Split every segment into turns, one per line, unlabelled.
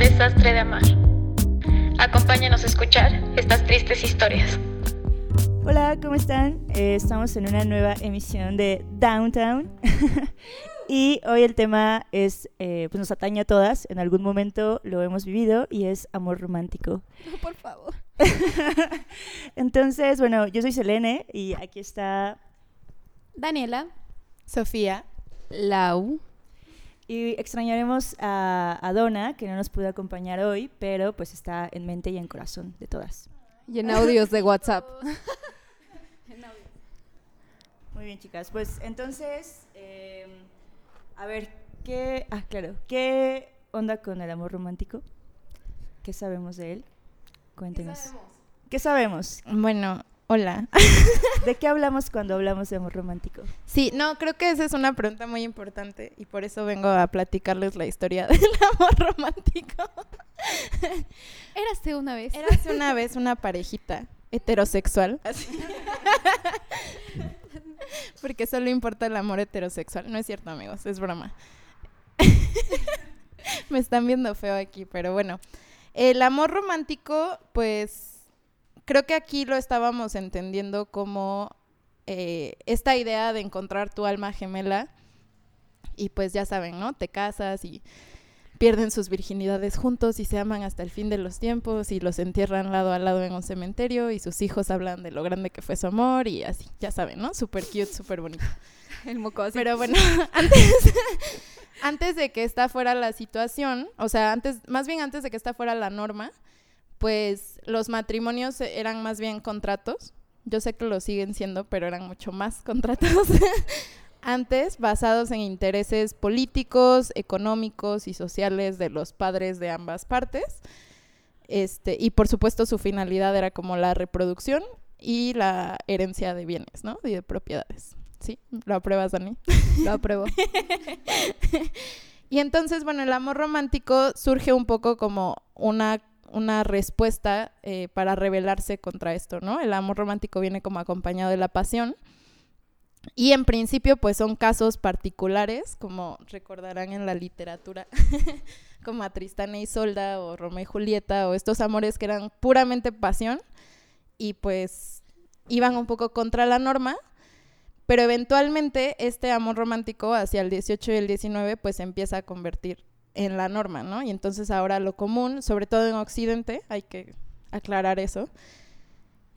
desastre de amar. Acompáñanos a escuchar estas tristes historias.
Hola, ¿cómo están? Eh, estamos en una nueva emisión de Downtown. y hoy el tema es, eh, pues nos atañe a todas, en algún momento lo hemos vivido y es amor romántico.
No, por favor.
Entonces, bueno, yo soy Selene y aquí está
Daniela.
Sofía.
Lau.
Y extrañaremos a, a Donna, que no nos pudo acompañar hoy, pero pues está en mente y en corazón de todas.
Y en audios de WhatsApp.
Muy bien, chicas. Pues entonces, eh, a ver, ¿qué. Ah, claro. ¿Qué onda con el amor romántico? ¿Qué sabemos de él? Cuéntenos. ¿Qué sabemos?
Bueno, hola.
¿De qué hablamos cuando hablamos de amor romántico?
Sí, no, creo que esa es una pregunta muy importante y por eso vengo a platicarles la historia del amor romántico.
Érase una vez.
Érase una vez una parejita heterosexual. Porque solo importa el amor heterosexual. No es cierto, amigos, es broma. Me están viendo feo aquí, pero bueno. El amor romántico, pues creo que aquí lo estábamos entendiendo como eh, esta idea de encontrar tu alma gemela. Y pues ya saben, ¿no? Te casas y pierden sus virginidades juntos y se aman hasta el fin de los tiempos y los entierran lado a lado en un cementerio y sus hijos hablan de lo grande que fue su amor y así, ya saben, ¿no? Súper cute, súper bonito.
El moco así.
Pero bueno, antes, antes de que esta fuera la situación, o sea, antes, más bien antes de que esta fuera la norma, pues los matrimonios eran más bien contratos. Yo sé que lo siguen siendo, pero eran mucho más contratos. antes basados en intereses políticos, económicos y sociales de los padres de ambas partes. Este, y por supuesto su finalidad era como la reproducción y la herencia de bienes, ¿no? Y de propiedades. ¿Sí? ¿Lo apruebas, Dani?
Lo apruebo.
y entonces, bueno, el amor romántico surge un poco como una, una respuesta eh, para rebelarse contra esto, ¿no? El amor romántico viene como acompañado de la pasión. Y en principio, pues son casos particulares, como recordarán en la literatura, como a Tristán e Isolda o Romeo y Julieta, o estos amores que eran puramente pasión y pues iban un poco contra la norma, pero eventualmente este amor romántico hacia el 18 y el 19 pues empieza a convertir en la norma, ¿no? Y entonces ahora lo común, sobre todo en Occidente, hay que aclarar eso,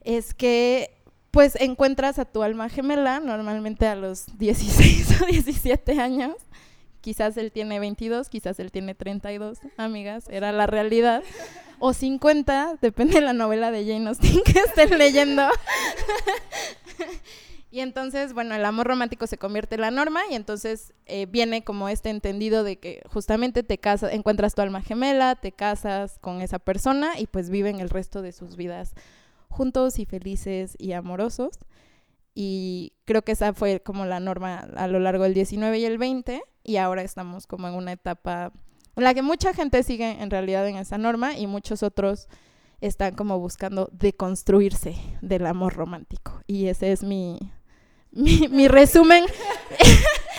es que pues encuentras a tu alma gemela, normalmente a los 16 o 17 años. Quizás él tiene 22, quizás él tiene 32, amigas, era la realidad. O 50, depende de la novela de Jane Austen que estén leyendo. y entonces, bueno, el amor romántico se convierte en la norma y entonces eh, viene como este entendido de que justamente te casas, encuentras tu alma gemela, te casas con esa persona y pues viven el resto de sus vidas juntos y felices y amorosos. Y creo que esa fue como la norma a lo largo del 19 y el 20 y ahora estamos como en una etapa en la que mucha gente sigue en realidad en esa norma y muchos otros están como buscando deconstruirse del amor romántico. Y ese es mi, mi, mi resumen.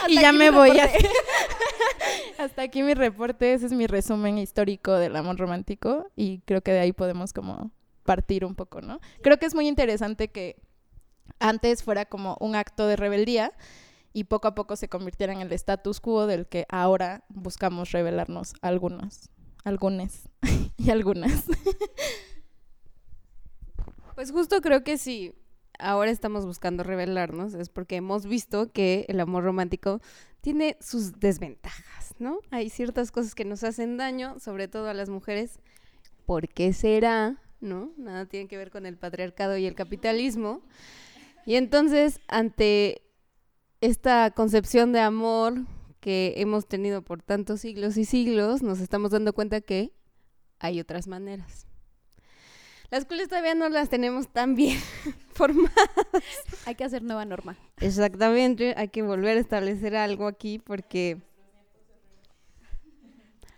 y ya me voy. A... Hasta aquí mi reporte. Ese es mi resumen histórico del amor romántico. Y creo que de ahí podemos como partir un poco, ¿no? Creo que es muy interesante que antes fuera como un acto de rebeldía y poco a poco se convirtiera en el status quo del que ahora buscamos revelarnos algunos, algunos y algunas.
Pues justo creo que si ahora estamos buscando revelarnos es porque hemos visto que el amor romántico tiene sus desventajas, ¿no? Hay ciertas cosas que nos hacen daño, sobre todo a las mujeres. ¿Por qué será? ¿no? Nada tiene que ver con el patriarcado y el capitalismo. Y entonces, ante esta concepción de amor que hemos tenido por tantos siglos y siglos, nos estamos dando cuenta que hay otras maneras. Las cuales todavía no las tenemos tan bien formadas.
Hay que hacer nueva norma.
Exactamente, hay que volver a establecer algo aquí porque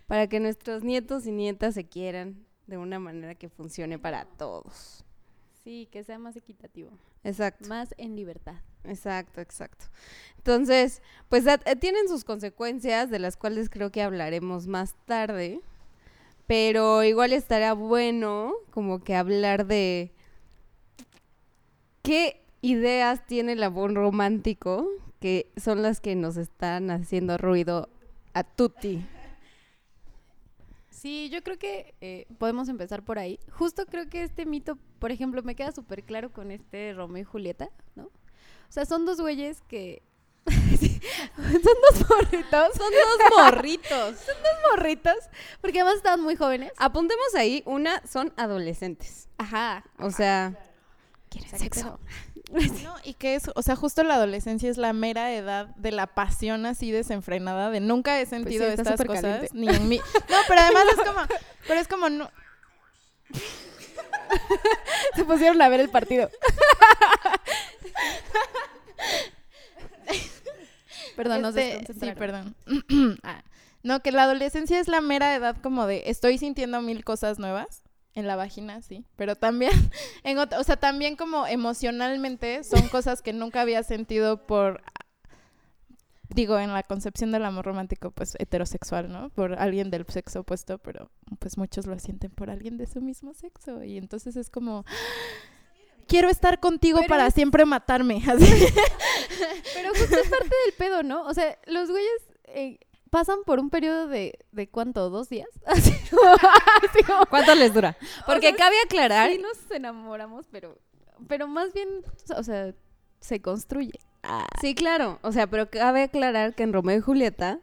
para que nuestros nietos y nietas se quieran, de una manera que funcione para todos.
Sí, que sea más equitativo.
Exacto.
Más en libertad.
Exacto, exacto. Entonces, pues tienen sus consecuencias, de las cuales creo que hablaremos más tarde, Pero igual estaría bueno como que hablar de qué ideas tiene el amor romántico que son las que nos están haciendo ruido a tutti.
Sí, yo creo que eh, podemos empezar por ahí. Justo creo que este mito, por ejemplo, me queda súper claro con este Romeo y Julieta, ¿no? O sea, son dos güeyes que... Son dos morritos.
Son dos morritos.
morritos. Porque además estaban muy jóvenes.
Apuntemos ahí, una son adolescentes.
Ajá.
O sea,
¿Quieren
sea, ¿qué
sexo?
No, y que es, o sea, justo la adolescencia es la mera edad de la pasión así desenfrenada, de nunca he sentido
Pues está
estas cosas,
caliente.
ni en mí. No, pero además es como, pero es como, no,
Se pusieron a ver el partido. Perdón, nos
Este, sí, perdón. Ah, no, que la adolescencia es la mera edad como de estoy sintiendo mil cosas nuevas en la vagina, sí, pero también en o sea, también como emocionalmente son cosas que nunca había sentido por digo, en la concepción del amor romántico pues heterosexual, ¿no? Por alguien del sexo opuesto, pero pues muchos lo sienten por alguien de su mismo sexo y entonces es como quiero estar contigo
Pero
para siempre matarme. así.
Pero justo es parte del pedo, ¿no? O sea, los güeyes eh, pasan por un periodo de, de ¿cuánto? ¿Dos días? Así como- así como-
¿cuánto les dura? Porque
sea,
cabe aclarar,
Sí nos enamoramos, pero, pero más bien, o sea, se construye.
sí, claro, o sea, pero cabe aclarar que en Romeo y Julieta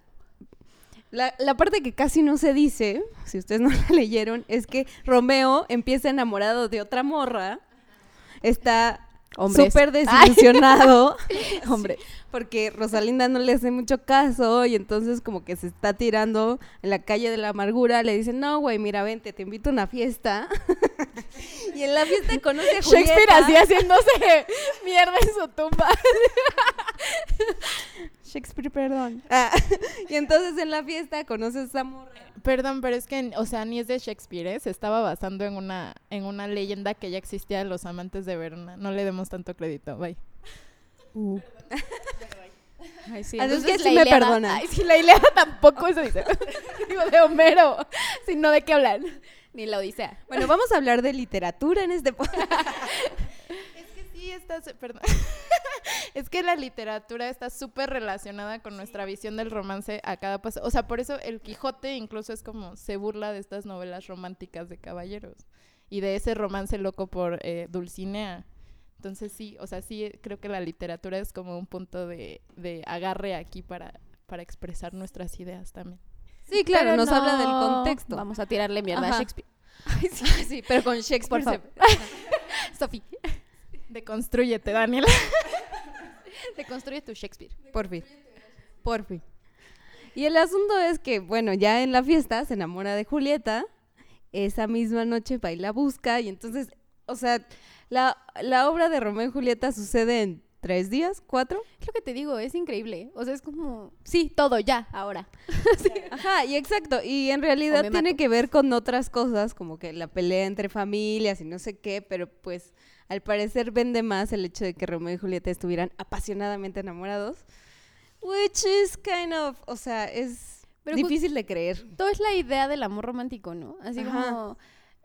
la, la parte que casi no se dice, si ustedes no la leyeron, es que Romeo empieza enamorado de otra morra, está
Hombres.
súper desilusionado,
Hombre.
porque Rosalinda no le hace mucho caso y entonces como que se está tirando en la calle de la amargura, le dicen, no, güey, mira, vente, te invito a una fiesta. y en la fiesta conoce a Julieta.
Shakespeare así haciéndose mierda en su tumba.
Shakespeare, perdón. Ah, y entonces en la fiesta conoce a morra.
Perdón, pero es que, o sea, ni es de Shakespeare, ¿eh? se estaba basando en una, en una leyenda que ya existía de los amantes de Verona. No le demos tanto crédito, bye.
Ay, sí,
Así es
entonces
que
la
sí me.
Ay, sí, la Ilíada tampoco eso dice. Digo, de Homero. Sino de qué hablan. Ni la Odisea.
Bueno, vamos a hablar de literatura en este podcast.
Es que sí, está, su- perdón. es que la literatura está súper relacionada con nuestra visión del romance a cada paso. O sea, por eso el Quijote incluso es como se burla de estas novelas románticas de caballeros y de ese romance loco por eh, Dulcinea. Entonces sí, o sea, sí creo que la literatura es como un punto de, de agarre aquí para, para expresar nuestras ideas también.
Sí, claro,
Pero
nos habla del
no
contexto.
Vamos a tirarle mierda
Ajá.
a Shakespeare.
sí, pero con Shakespeare.
Por favor. Sofi,
Deconstrúyete, Daniela.
deconstruye tu Shakespeare.
Por fin. Por fin. Y el asunto es que, bueno, ya en la fiesta se enamora de Julieta. Esa misma noche va y la busca. Y entonces, o sea, la, la obra de Romeo y Julieta sucede en tres días, cuatro.
Es lo que te digo, es increíble. O sea, es como, sí, todo, ya, ahora.
Ajá, y exacto. Y en realidad tiene
mato.
que ver con otras cosas, como que la pelea entre familias y no sé qué, pero pues al parecer vende más el hecho de que Romeo y Julieta estuvieran apasionadamente enamorados. Which is kind of, o sea, es
Pero
difícil de creer.
Todo es la idea del amor romántico, ¿no? Así
Ajá.
como,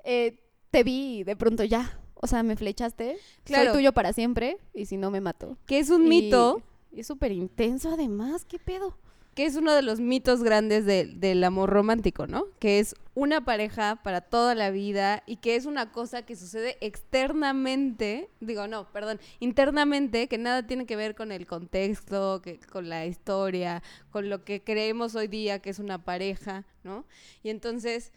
eh, te vi y de pronto ya. O sea, me flechaste.
Claro.
Soy tuyo para siempre. Y si no, me mato.
Que es un
Y-
mito,
y es súper intenso además. ¿Qué pedo?
Que es uno de los mitos grandes de- del amor romántico, ¿no? Que es una pareja para toda la vida y que es una cosa que sucede externamente, digo, no, perdón, internamente, que nada tiene que ver con el contexto, que, con la historia, con lo que creemos hoy día que es una pareja, ¿no? Y entonces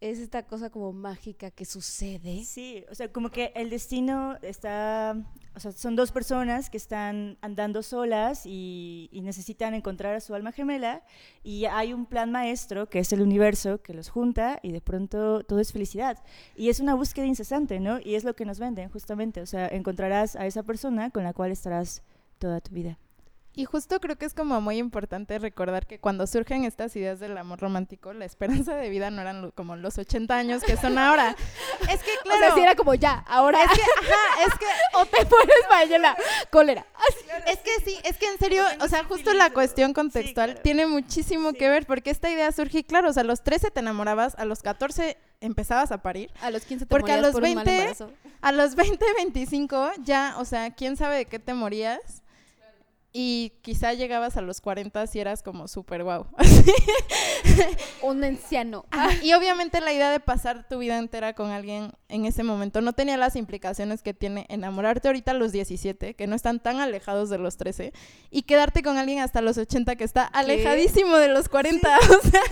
es esta cosa como mágica que sucede.
Sí, o sea, como que el destino está, o sea, son dos personas que están andando solas y, y necesitan encontrar a su alma gemela y hay un plan maestro que es el universo que los junta y de pronto todo es felicidad. Y es una búsqueda incesante, ¿no? Y es lo que nos venden justamente, o sea, encontrarás a esa persona con la cual estarás toda tu vida.
Y justo creo que es como muy importante recordar que cuando surgen estas ideas del amor romántico, la esperanza de vida no eran lo- como los 80 años que son ahora. es que,
O
claro,
sea, si era como ya, ahora.
es que, ajá, es que
o te pones mañana cólera.
Es que sí, es que en serio, o sea, justo la cuestión contextual
claro.
tiene muchísimo
Sí.
que ver porque esta idea surge, y claro, o sea, a los 13 te enamorabas, a los 14 empezabas a parir,
A los 15 te
Porque a los
por un mal
20
embarazo.
a los 20, 25 ya, o sea, quién sabe de qué te morías. Y quizá llegabas a los 40 si eras como súper guau.
Un anciano.
y obviamente la idea de pasar tu vida entera con alguien en ese momento no tenía las implicaciones que tiene enamorarte ahorita a los 17, que no están tan alejados de los 13, y quedarte con alguien hasta los 80 que está alejadísimo de los 40. O sea.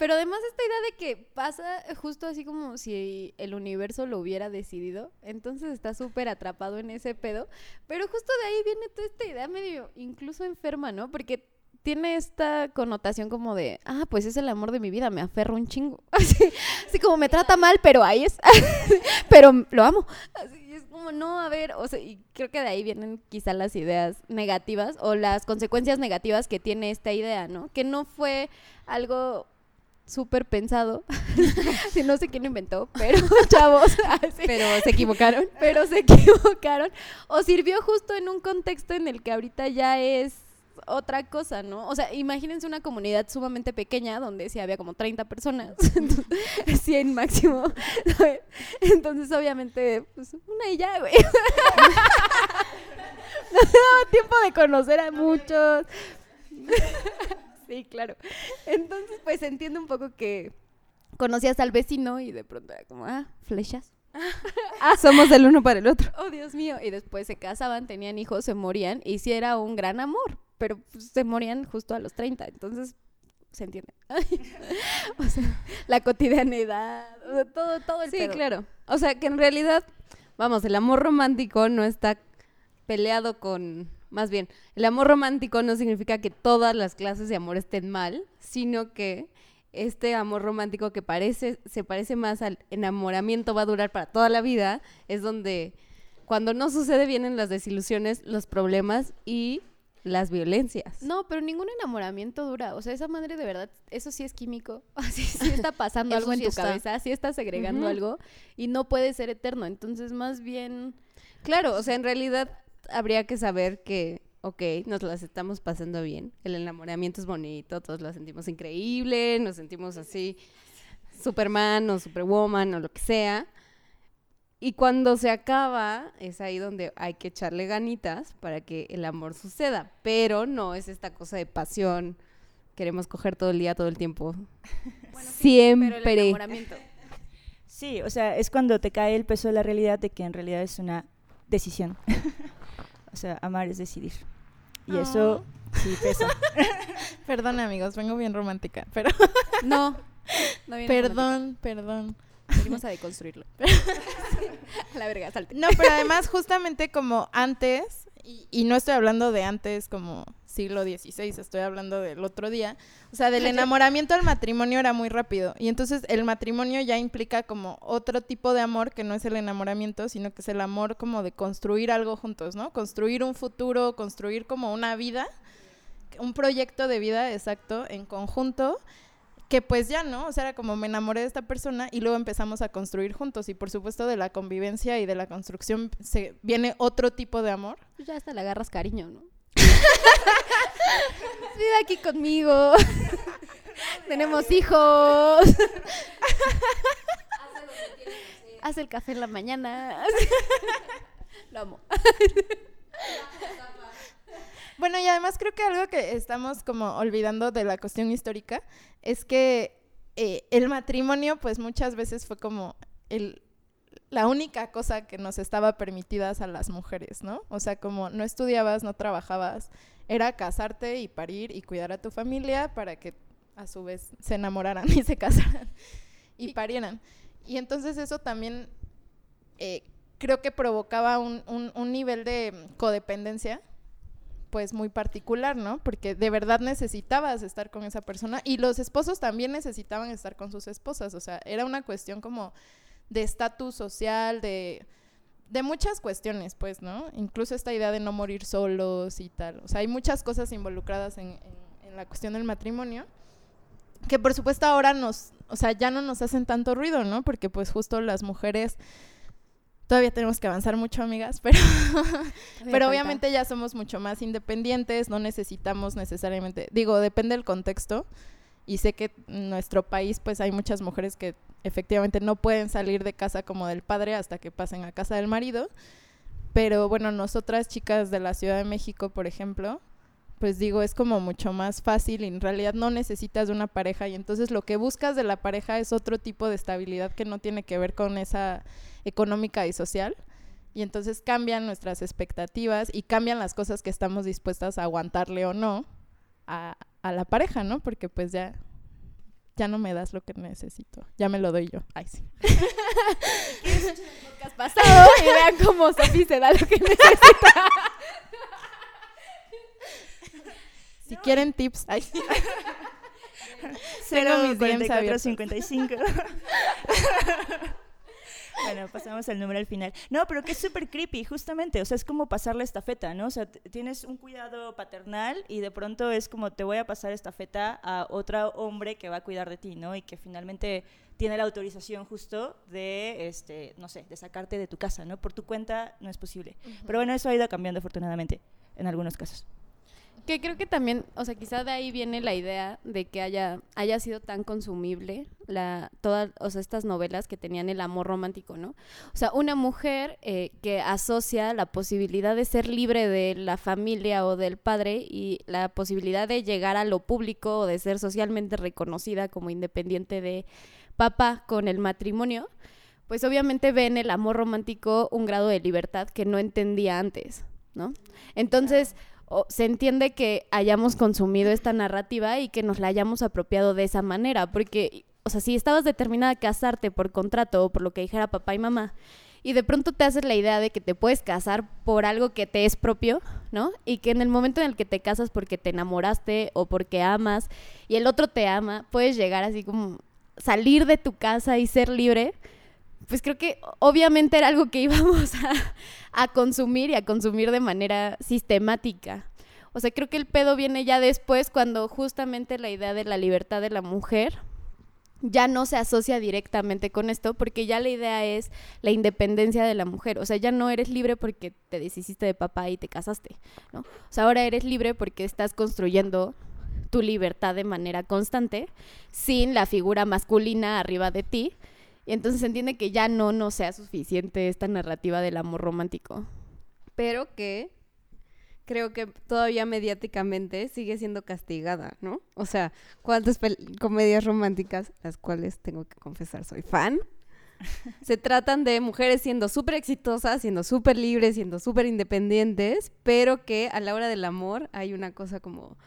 Pero además esta idea de que pasa justo así como si el universo lo hubiera decidido, entonces está súper atrapado en ese pedo, pero justo de ahí viene toda esta idea medio incluso enferma, ¿no? Porque tiene esta connotación como de, ah, pues es el amor de mi vida, me aferro un chingo. Así, así como me trata mal, pero ahí es, pero lo amo. Así es como, no, a ver, o sea, y creo que de ahí vienen quizá las ideas negativas o las consecuencias negativas que tiene esta idea, ¿no? Que no fue algo súper pensado. si no sé quién lo inventó, pero chavos, así,
Pero se equivocaron.
pero se equivocaron. O sirvió justo en un contexto en el que ahorita ya es otra cosa, ¿no? O sea, imagínense una comunidad sumamente pequeña donde sí había como 30 personas, entonces, 100 máximo. ¿sabes? Entonces, obviamente, pues una y ya, güey. no daba tiempo de conocer a muchos. Sí, claro. Entonces, pues entiendo un poco que conocías al vecino y de pronto era como, ah, flechas.
Somos del uno para el otro.
Oh, Dios mío. Y después se casaban, tenían hijos, se morían. Y sí era un gran amor. Pero pues, se morían justo a los 30. Entonces, se entiende. o sea, la cotidianidad. o sea, todo, todo el
Sí,
pedo.
claro. O sea, que en realidad, vamos, el amor romántico no está peleado con... Más bien, el amor romántico no significa que todas las clases de amor estén mal, sino que este amor romántico que parece, se parece más al enamoramiento va a durar para toda la vida, es donde cuando no sucede vienen las desilusiones, los problemas y las violencias.
No, pero ningún enamoramiento dura. O sea, esa madre de verdad, eso sí es químico. Así sí está pasando algo en
sí
tu
está.
cabeza, sí estás agregando
Ujú.
algo y no puede ser eterno. Entonces, más bien.
Claro, o sea, en realidad habría que saber que, ok, nos las estamos pasando bien, el enamoramiento es bonito, todos lo sentimos increíble, nos sentimos así, Superman o Superwoman o lo que sea. Y cuando se acaba, es ahí donde hay que echarle ganitas para que el amor suceda. Pero no es esta cosa de pasión. Queremos coger todo el día, todo el tiempo.
Pero el
Siempre.
enamoramiento.
Sí, o sea, es cuando te cae el peso de la realidad de que en realidad es una decisión. o sea, amar es decidir. Y eso sí pesa.
Perdón, amigos, vengo bien romántica, pero
No. no viene
perdón, perdón.
Venimos a deconstruirlo. la verga, salte.
No, pero además justamente como antes, y, y no estoy hablando de antes como siglo XVI, estoy hablando del otro día, o sea, del enamoramiento al matrimonio era muy rápido. Y entonces el matrimonio ya implica como otro tipo de amor que no es el enamoramiento, sino que es el amor como de construir algo juntos, ¿no? Construir un futuro, construir como una vida, un proyecto de vida, exacto, en conjunto que pues ya no, o sea, era como me enamoré de esta persona y luego empezamos a construir juntos y por supuesto de la convivencia y de la construcción se viene otro tipo de amor.
Ya hasta le agarras cariño, ¿no? Vive aquí conmigo. Tenemos hijos. Hace el café en la mañana. Lo amo.
Bueno, y además creo que algo que estamos como olvidando de la cuestión histórica es que eh, el matrimonio pues muchas veces fue como el, la única cosa que nos estaba permitidas a las mujeres, ¿no? O sea, como no estudiabas, no trabajabas, era casarte y parir y cuidar a tu familia para que a su vez se enamoraran y se casaran y parieran. Y entonces eso también eh, creo que provocaba un, un- un nivel de codependencia pues muy particular, ¿no? Porque de verdad necesitabas estar con esa persona y los esposos también necesitaban estar con sus esposas, o sea, era una cuestión como de estatus social, de de muchas cuestiones, pues, ¿no? Incluso esta idea de no morir solos y tal. O sea, hay muchas cosas involucradas en, en- en la cuestión del matrimonio que por supuesto ahora nos, o sea, ya no nos hacen tanto ruido, ¿no? Porque pues justo las mujeres todavía tenemos que avanzar mucho, amigas, pero pero obviamente ya somos mucho más independientes, no necesitamos necesariamente, digo, depende del contexto. Y sé que en nuestro país pues hay muchas mujeres que efectivamente no pueden salir de casa como del padre hasta que pasen a casa del marido. Pero bueno, nosotras chicas de la Ciudad de México, por ejemplo, pues digo, es como mucho más fácil y en realidad no necesitas de una pareja y entonces lo que buscas de la pareja es otro tipo de estabilidad que no tiene que ver con esa económica y social. Y entonces cambian nuestras expectativas y cambian las cosas que estamos dispuestas a aguantarle o no a, a la pareja, ¿no? Porque pues ya, ya no me das lo que necesito, ya me lo doy yo. Ay, sí.
podcast pasado y vean cómo Sofi se da lo que necesita.
Si quieren tips, ay, sí. Tengo mis DMs
44,
abiertos.
55. Bueno, pasamos al número al final. No, pero que es súper creepy, justamente. O sea, es como pasar la estafeta, ¿no? O sea, tienes un cuidado paternal y de pronto es como te voy a pasar estafeta a otro hombre que va a cuidar de ti, ¿no? Y que finalmente tiene la autorización justo de, este, no sé, de sacarte de tu casa, ¿no? Por tu cuenta no es posible. Pero bueno, eso ha ido cambiando afortunadamente en algunos casos.
Que creo que también, o sea, quizá de ahí viene la idea de que haya, haya sido tan consumible la, todas, o sea, estas novelas que tenían el amor romántico, ¿no? O sea, una mujer eh, que asocia la posibilidad de ser libre de la familia o del padre y la posibilidad de llegar a lo público o de ser socialmente reconocida como independiente de papá con el matrimonio, pues obviamente ve en el amor romántico un grado de libertad que no entendía antes, ¿no? Entonces, se entiende que hayamos consumido esta narrativa y que nos la hayamos apropiado de esa manera, porque, o sea, si estabas determinada a casarte por contrato o por lo que dijera papá y mamá, y de pronto te haces la idea de que te puedes casar por algo que te es propio, ¿no? Y que en el momento en el que te casas porque te enamoraste o porque amas y el otro te ama, puedes llegar así como salir de tu casa y ser libre, pues creo que obviamente era algo que íbamos a, consumir y a consumir de manera sistemática. O sea, creo que el pedo viene ya después cuando justamente la idea de la libertad de la mujer ya no se asocia directamente con esto, porque ya la idea es la independencia de la mujer. O sea, ya no eres libre porque te deshiciste de papá y te casaste, ¿no? O sea, ahora eres libre porque estás construyendo tu libertad de manera constante, sin la figura masculina arriba de ti. Y entonces se entiende que ya no nos sea suficiente esta narrativa del amor romántico.
pero que creo que todavía mediáticamente sigue siendo castigada, ¿no? O sea, ¿cuántas comedias románticas, las cuales tengo que confesar soy fan, se tratan de mujeres siendo súper exitosas, siendo súper libres, siendo súper independientes, pero que a la hora del amor hay una cosa como...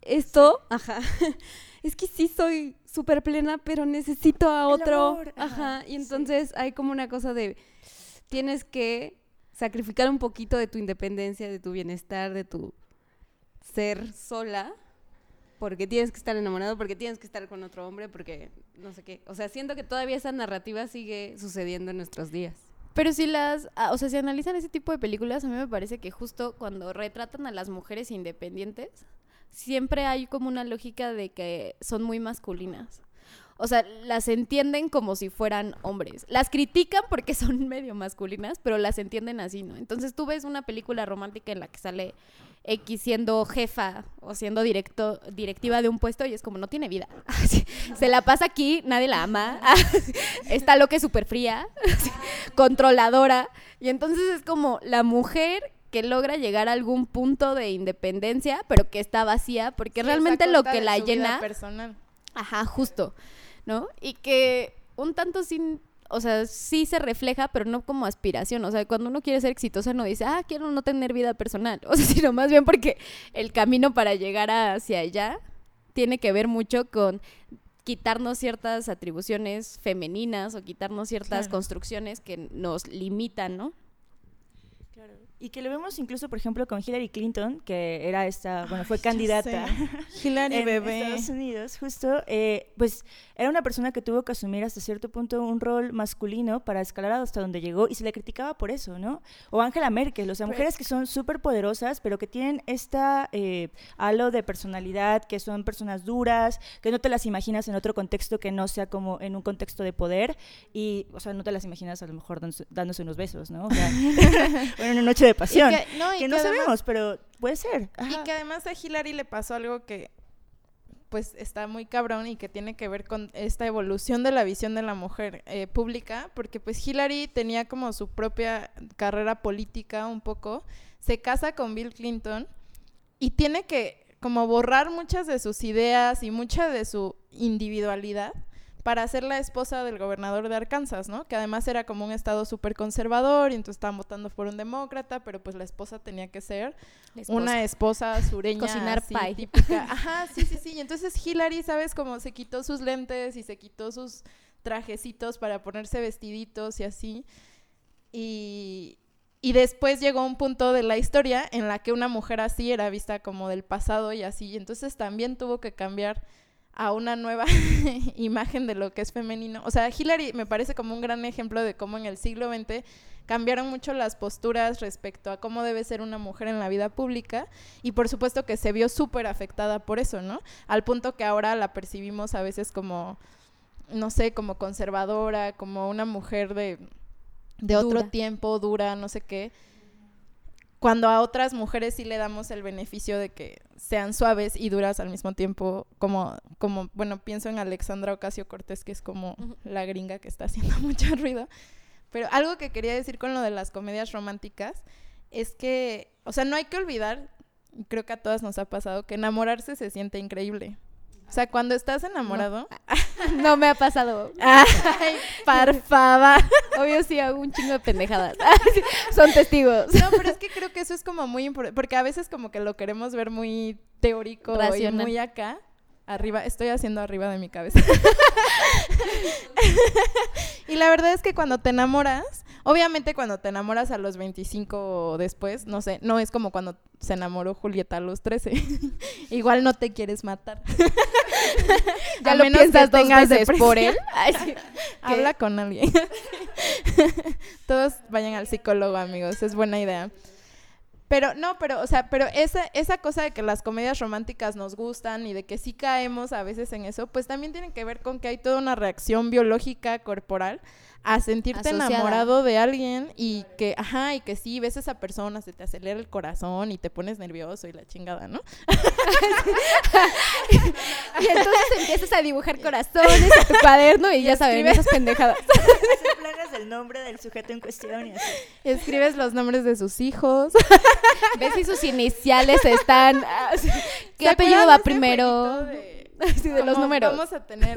Esto, ajá, es que sí soy súper plena, pero necesito a otro,
amor, ajá,
ajá, y
sí.
entonces hay como una cosa de tienes que sacrificar un poquito de tu independencia, de tu bienestar, de tu ser sola, porque tienes que estar enamorado, porque tienes que estar con otro hombre, porque no sé qué. O sea, siento que todavía esa narrativa sigue sucediendo en nuestros días.
Pero si las, ah, o sea, si analizan ese tipo de películas, a mí me parece que justo cuando retratan a las mujeres independientes, siempre hay como una lógica de que son muy masculinas. O sea, las entienden como si fueran hombres. Las critican porque son medio masculinas, pero las entienden así, ¿no? Entonces tú ves una película romántica en la que sale X siendo jefa o siendo directo, directiva de un puesto y es como no tiene vida. Se la pasa aquí, nadie la ama. Está lo que es súper fría, controladora. Y entonces es como la mujer que logra llegar a algún punto de independencia, pero que está vacía, porque
Sí,
realmente lo que la llena
personal.
Ajá, justo, ¿no? Y que un tanto sin, o sea, sí se refleja, pero no como aspiración. O sea, cuando uno quiere ser exitosa no dice, ah, quiero no tener vida personal. O sea, sino más bien porque el camino para llegar hacia allá tiene que ver mucho con quitarnos ciertas atribuciones femeninas o quitarnos ciertas
Claro.
construcciones que nos limitan, ¿no?
Y que lo vemos incluso, por ejemplo, con Hillary Clinton, que era esta, bueno, fue candidata
Hillary
en
bebé.
Estados Unidos, justo, eh, pues era una persona que tuvo que asumir hasta cierto punto un rol masculino para escalar hasta donde llegó y se le criticaba por eso, ¿no? O Angela Merkel, o sea, mujeres que son súper poderosas, pero que tienen esta eh, halo de personalidad, que son personas duras, que no te las imaginas en otro contexto que no sea como en un contexto de poder y, o sea, no te las imaginas a lo mejor dándose, dándose unos besos, ¿no? O sea, bueno, una noche de pasión.
Y que- no, y
que no
que además-
sabemos, pero puede ser.
Y que además a Hillary le pasó algo que pues está muy cabrón y que tiene que ver con esta evolución de la visión de la mujer eh, pública, porque pues Hillary tenía como su propia carrera política un poco, se casa con Bill Clinton y tiene que como borrar muchas de sus ideas y mucha de su individualidad para ser la esposa del gobernador de Arkansas, ¿no? Que además era como un estado súper conservador y entonces estaban votando por un demócrata, pero pues la esposa tenía que ser una esposa sureña
Cocinar
así,
pie.
típica. Ajá, sí, sí, sí. Y entonces Hillary, ¿sabes? Como se quitó sus lentes y se quitó sus trajecitos para ponerse vestiditos y así. Y, y después llegó un punto de la historia en la que una mujer así era vista como del pasado y así. Y entonces también tuvo que cambiar a una nueva imagen de lo que es femenino. O sea, Hillary me parece como un gran ejemplo de cómo en el siglo XX cambiaron mucho las posturas respecto a cómo debe ser una mujer en la vida pública y por supuesto que se vio súper afectada por eso, ¿no? Al punto que ahora la percibimos a veces como, no sé, como conservadora, como una mujer de, de otro
Dura.
tiempo, dura, no sé qué. Cuando a otras mujeres sí le damos el beneficio de que sean suaves y duras al mismo tiempo, como, como bueno, pienso en Alexandra Ocasio Cortés, que es como la gringa que está haciendo mucho ruido. Pero algo que quería decir con lo de las comedias románticas es que, o sea, no hay que olvidar, creo que a todas nos ha pasado, que enamorarse se siente increíble. O sea, cuando estás enamorado...
No me ha pasado.
¡Ay, parfaba!
Obvio sí hago un chingo de pendejadas. Son testigos.
No, pero es que creo que eso es como muy importante, porque a veces como que lo queremos ver muy teórico
Racional.
y muy acá. Arriba, estoy haciendo arriba de mi cabeza. y la verdad es que cuando te enamoras, obviamente cuando te enamoras a los 25 o después, no sé, no es como cuando se enamoró Julieta a los 13. Igual no te quieres matar.
Ya
A
lo
menos
piensas
tengas
veces por él. Ay, sí.
Habla con alguien. Todos vayan al psicólogo, amigos, es buena idea. Pero no, pero, o sea, pero esa, esa cosa de que las comedias románticas nos gustan y de que sí caemos a veces en eso, pues también tiene que ver con que hay toda una reacción biológica corporal a sentirte
Asociada.
enamorado de alguien y que, ajá, y que sí, ves a esa persona, se te acelera el corazón y te pones nervioso y la chingada, ¿no?
Y entonces empiezas a dibujar corazones en tu cuaderno y ya saben, esas pendejadas.
Hacer planes del nombre del sujeto en cuestión y así.
Escribes los nombres de sus hijos.
Ves si sus iniciales están. ah. ¿Qué
¿Se
apellido va primero?
de-
Sí, de los números.
Vamos a tener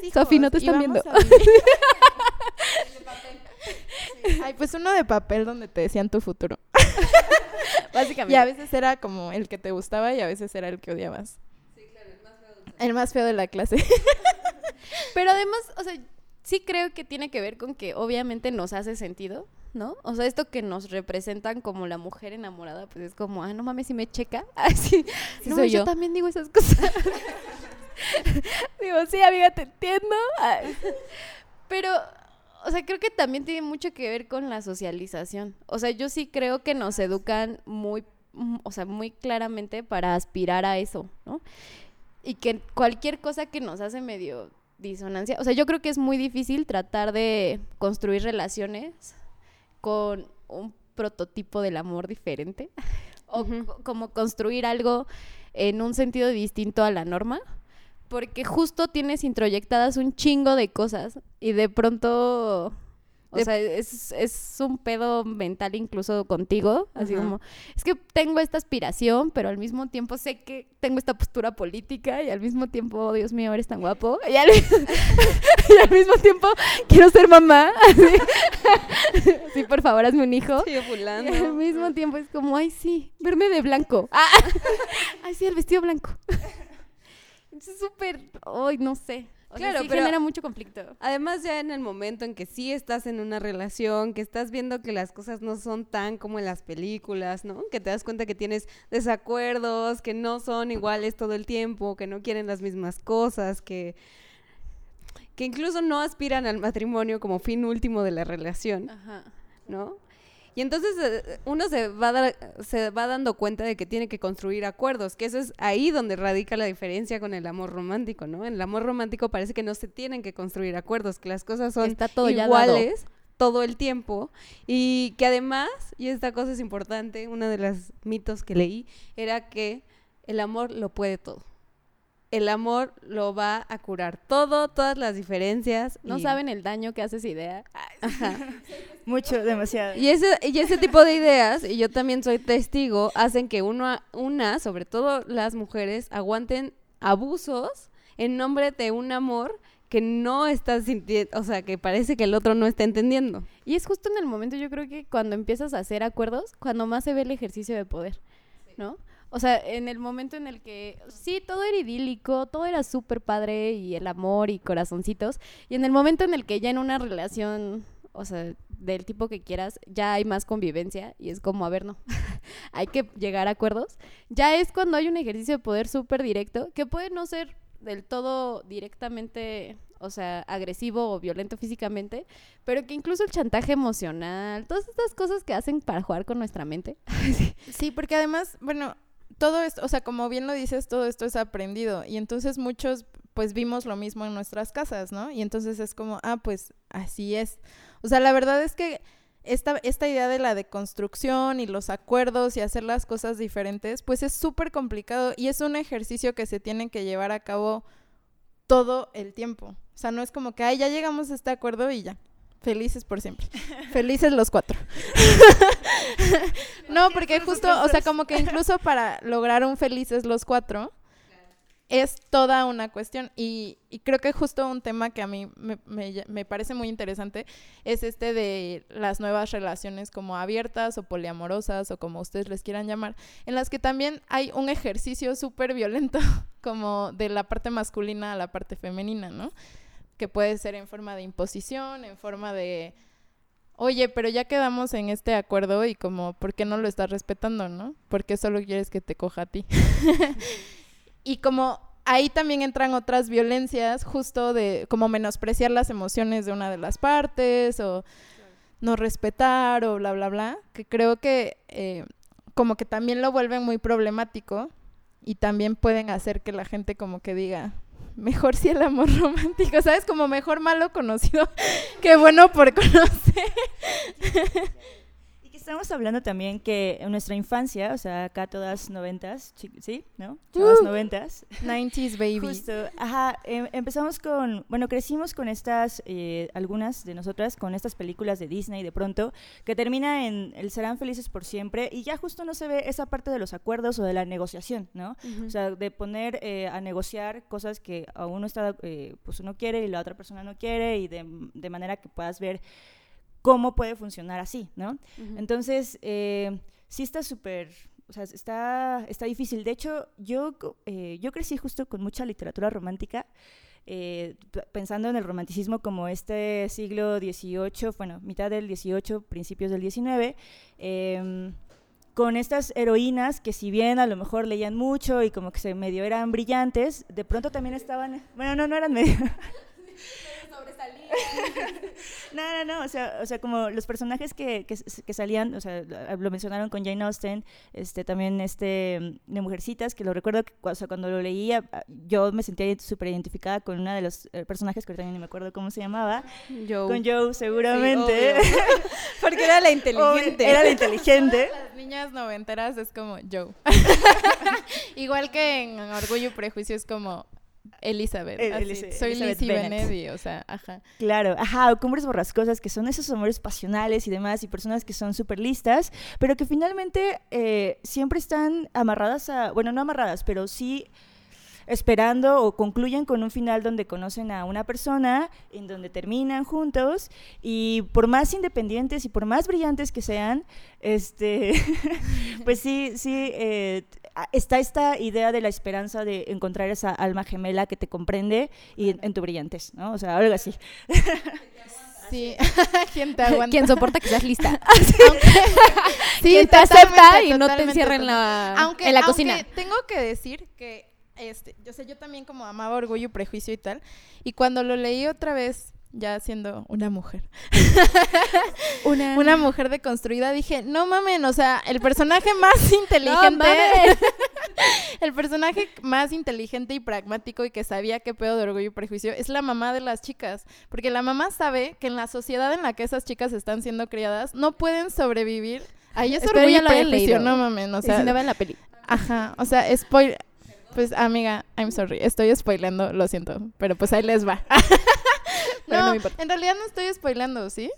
tres
Sofi, no te están viendo.
vivir- Ay, pues uno de papel donde te decían tu futuro.
Básicamente.
Y a veces era como el que te gustaba y a veces era el que odiabas. El más feo de la clase.
Pero además, o sea, sí creo que tiene que ver con que obviamente nos hace sentido, ¿no? O sea, esto que nos representan como la mujer enamorada, pues es como, ah, no mames, si me checa. Así,
Sí
no,
soy
yo
yo.
también digo esas cosas. digo, sí, amiga, te entiendo. Ah, Pero, o sea, creo que también tiene mucho que ver con la socialización. O sea, yo sí creo que nos educan muy, mm, o sea, muy claramente para aspirar a eso, ¿no? Y que cualquier cosa que nos hace medio disonancia, o sea, yo creo que es muy difícil tratar de construir relaciones con un prototipo del amor diferente o como construir algo en un sentido distinto a la norma, porque justo tienes introyectadas un chingo de cosas y de pronto, o
De-
sea, es, es un pedo mental incluso contigo, así
Ajá.
como, es que tengo esta aspiración, pero al mismo tiempo sé que tengo esta postura política y al mismo tiempo, oh, Dios mío, eres tan guapo, y al, y al mismo tiempo quiero ser mamá, así, sí, por favor, hazme un hijo.
Sí,
Y al
fulano.
mismo tiempo es como, ay, sí, verme de blanco. Ah, ay, sí, el vestido blanco. Es súper, ay, no sé. O
Claro,
sea, sí
pero-
genera mucho conflicto.
Además, ya en el momento en que sí estás en una relación, que estás viendo que las cosas no son tan como en las películas, ¿no? Que te das cuenta que tienes desacuerdos, que no son iguales todo el tiempo, que no quieren las mismas cosas, que, que incluso no aspiran al matrimonio como fin último de la relación.
Ajá.
¿no? Y entonces eh, uno se va, dar- se va dando cuenta de que tiene que construir acuerdos, que eso es ahí donde radica la diferencia con el amor romántico, ¿no? En el amor romántico parece que no se tienen que construir acuerdos, que las cosas son
Está todo
iguales todo el tiempo y que además, y esta cosa es importante, uno de los mitos que leí era que el amor lo puede todo. El amor lo va a curar todo, todas las diferencias.
No
y-
saben el daño que hace esa idea.
Ajá.
Mucho, demasiado.
Y ese, y ese tipo de ideas, y yo también soy testigo, hacen que uno, una, sobre todo las mujeres, aguanten abusos en nombre de un amor que no está sintiendo, o sea, que parece que el otro no está entendiendo.
Y es justo en el momento, yo creo que cuando empiezas a hacer acuerdos, cuando más se ve el ejercicio de poder, ¿no? O sea, en el momento en el que sí, todo era idílico, todo era súper padre y el amor y corazoncitos, y en el momento en el que ya en una relación, o sea, del tipo que quieras, ya hay más convivencia y es como, a ver, no, hay que llegar a acuerdos, ya es cuando hay un ejercicio de poder súper directo, que puede no ser del todo directamente, o sea, agresivo o violento físicamente, pero que incluso el chantaje emocional, todas estas cosas que hacen para jugar con nuestra mente.
Sí, porque además, bueno, todo esto, o sea, como bien lo dices, todo esto es aprendido y entonces muchos pues vimos lo mismo en nuestras casas, ¿no? Y entonces es como, ah, pues así es. O sea, la verdad es que esta, esta idea de la deconstrucción y los acuerdos y hacer las cosas diferentes, pues es súper complicado y es un ejercicio que se tiene que llevar a cabo todo el tiempo. O sea, no es como que, ay, ya llegamos a este acuerdo y ya. Felices por siempre. Felices los cuatro. no, porque justo, o sea, como que incluso para lograr un felices los cuatro, es toda una cuestión. Y, y creo que justo un tema que a mí me, me parece muy interesante es este de las nuevas relaciones como abiertas o poliamorosas o como ustedes les quieran llamar, en las que también hay un ejercicio súper violento como de la parte masculina a la parte femenina, ¿no? Que puede ser en forma de imposición, en forma de... Oye, pero ya quedamos en este acuerdo y como, ¿por qué no lo estás respetando, no? ¿Por qué solo quieres que te coja a ti? y como ahí también entran otras violencias, justo de como menospreciar las emociones de una de las partes o no respetar o bla, bla, bla, que creo que eh, como que también lo vuelven muy problemático y también pueden hacer que la gente como que diga, mejor si el amor romántico, ¿sabes? Como mejor malo conocido que bueno por conocer.
Estamos hablando también que en nuestra infancia, o sea, acá todas noventas, ¿sí? ¿No? Chavas
Uh.
noventas.
90s baby.
Justo, ajá, em- empezamos con, bueno, crecimos con estas, eh, algunas de nosotras, con estas películas de Disney de pronto, que termina en el serán felices por siempre y ya justo no se ve esa parte de los acuerdos o de la negociación, ¿no? O sea, de poner eh, a negociar cosas que a uno está, eh, pues uno quiere y la otra persona no quiere y de, de manera que puedas ver cómo puede funcionar así, ¿no? Entonces, eh, sí está súper, o sea, está, está difícil. De hecho, yo, eh, yo crecí justo con mucha literatura romántica, eh, pensando en el romanticismo como este siglo XVIII, bueno, mitad del XVIII, principios del XIX, em, con estas heroínas que si bien a lo mejor leían mucho y como que se medio eran brillantes, de pronto también estaban, bueno, no, no eran medio... No, no, no, o sea, o sea como los personajes que, que, que salían, o sea, lo lo mencionaron con Jane Austen, este, también este, mm, de Mujercitas, que lo recuerdo, que, o sea, cuando lo leía, ah, yo me sentía súper identificada con una de los eh, personajes, que ahorita ni me acuerdo cómo se llamaba,
Joe.
con Joe, seguramente.
Porque era la
Obvio,
inteligente.
Era la inteligente.
Las niñas noventeras es como Joe. Igual que en Orgullo y Prejuicio es como Elizabeth.
El-
así,
Eliza-
soy
Elizabeth
Lizzie y, o sea, ajá.
Claro, ajá, o cumbres borrascosas, que son esos amores pasionales y demás, y personas que son súper listas, pero que finalmente eh, siempre están amarradas a, bueno, no amarradas, pero sí esperando o concluyen con un final donde conocen a una persona, en donde terminan juntos, y por más independientes y por más brillantes que sean, este, pues sí, sí, eh, está esta idea de la esperanza de encontrar esa alma gemela que te comprende y en, en tu brillantez, ¿no? O sea, algo así.
Sí, ¿quién te aguanta?
Quien soporta que seas lista.
Sí,
te acepta y no te encierra en la,
aunque,
en la
aunque
cocina.
tengo que decir que, este, yo sé, yo también como amaba Orgullo y Prejuicio y tal, y cuando lo leí otra vez, ya siendo una mujer,
Una,
una mujer deconstruida, dije, no mamen, o sea, el personaje más inteligente, el personaje más inteligente y pragmático y que sabía qué pedo de Orgullo y Prejuicio es la mamá de las chicas, porque la mamá sabe que en la sociedad en la que esas chicas están siendo criadas, no pueden sobrevivir. Ahí es Orgullo y Prejuicio, no mamen, o
Y
sea,
si no ven la peli.
Ajá, o sea, spoil... Pues amiga, I'm sorry, estoy spoilando, lo siento, pero pues ahí les va.
Pero no
no,
me importa.
en realidad no estoy spoilando, ¿sí?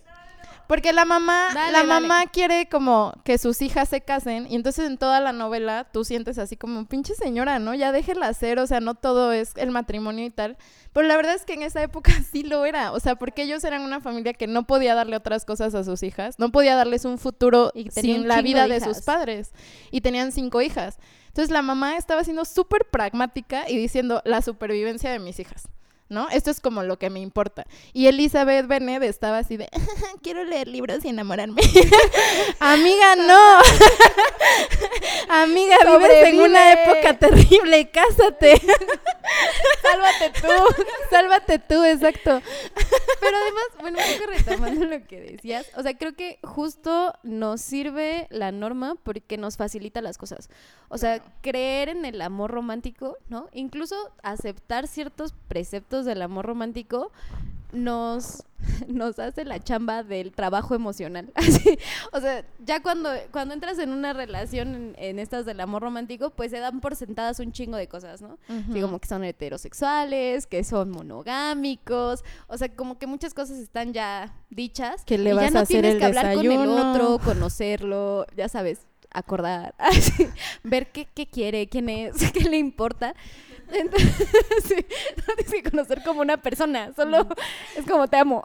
Porque la mamá,
Dale,
la
dale.
mamá quiere como que sus hijas se casen y entonces en toda la novela tú sientes así como pinche señora, ¿no? Ya déjela hacer, o sea, no todo es el matrimonio y tal. Pero la verdad es que en esa época sí lo era, o sea, porque ellos eran una familia que no podía darle otras cosas a sus hijas, no podía darles un futuro
Y
sin la vida
de
de, sus padres y tenían cinco hijas. Entonces la mamá estaba siendo súper pragmática y diciendo la supervivencia de mis hijas. ¿No? Esto es como lo que me importa. Y Elizabeth Bennet estaba así de, quiero leer libros y enamorarme. Amiga, no. Amiga, vives en una época terrible, cásate.
Sálvate tú.
Sálvate tú, exacto.
Pero además, bueno, un poco retomando lo que decías, o sea, creo que justo nos sirve la norma porque nos facilita las cosas. O sea, creer en el amor romántico, ¿no? Incluso aceptar ciertos preceptos del amor romántico nos, nos hace la chamba del trabajo emocional. Así, o sea, ya cuando, cuando entras en una relación en, en estas del amor romántico, pues se dan por sentadas un chingo de cosas, ¿no? Sí, como que son heterosexuales, que son monogámicos, o sea, como que muchas cosas están ya dichas.
Que le
y
vas
ya no
a hacer
tienes
el
que hablar con el otro, conocerlo, ya sabes, acordar, así, ver qué, qué quiere, quién es, qué le importa. Entonces, sí, no tienes que conocer como una persona, solo es como te amo.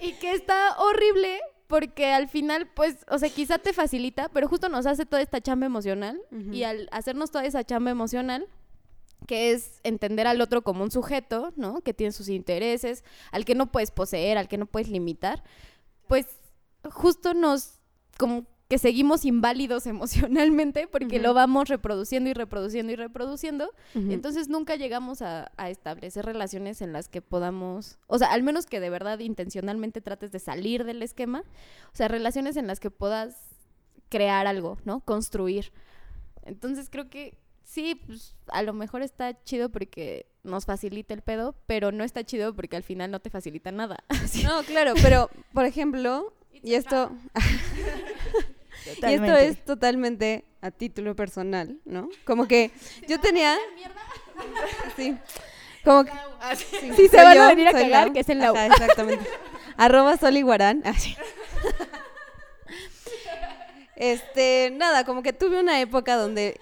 y que está horrible porque al final, pues, o sea, quizá te facilita, pero justo nos hace toda esta chamba emocional y al hacernos toda esa chamba emocional, que es entender al otro como un sujeto, ¿no? Que tiene sus intereses, al que no puedes poseer, al que no puedes limitar, pues justo nos como que seguimos inválidos emocionalmente porque
Ujú.
lo vamos reproduciendo y reproduciendo y reproduciendo
Ujú.
entonces nunca llegamos a, a establecer relaciones en las que podamos, o sea, al menos que de verdad intencionalmente trates de salir del esquema, o sea, relaciones en las que puedas crear algo, ¿no? Construir. Entonces creo que sí, pues, a lo mejor está chido porque nos facilita el pedo, pero no está chido porque al final no te facilita nada.
No, claro, pero por ejemplo, y esto, y esto es totalmente a título personal, ¿no? Como que yo tenía, sí, como que sí,
Sí, se van a venir a cagar,
Lau.
que es el Lau.
Ajá, exactamente. Arroba Sol Iguarán. Ah, sí. Este, nada, como que tuve una época donde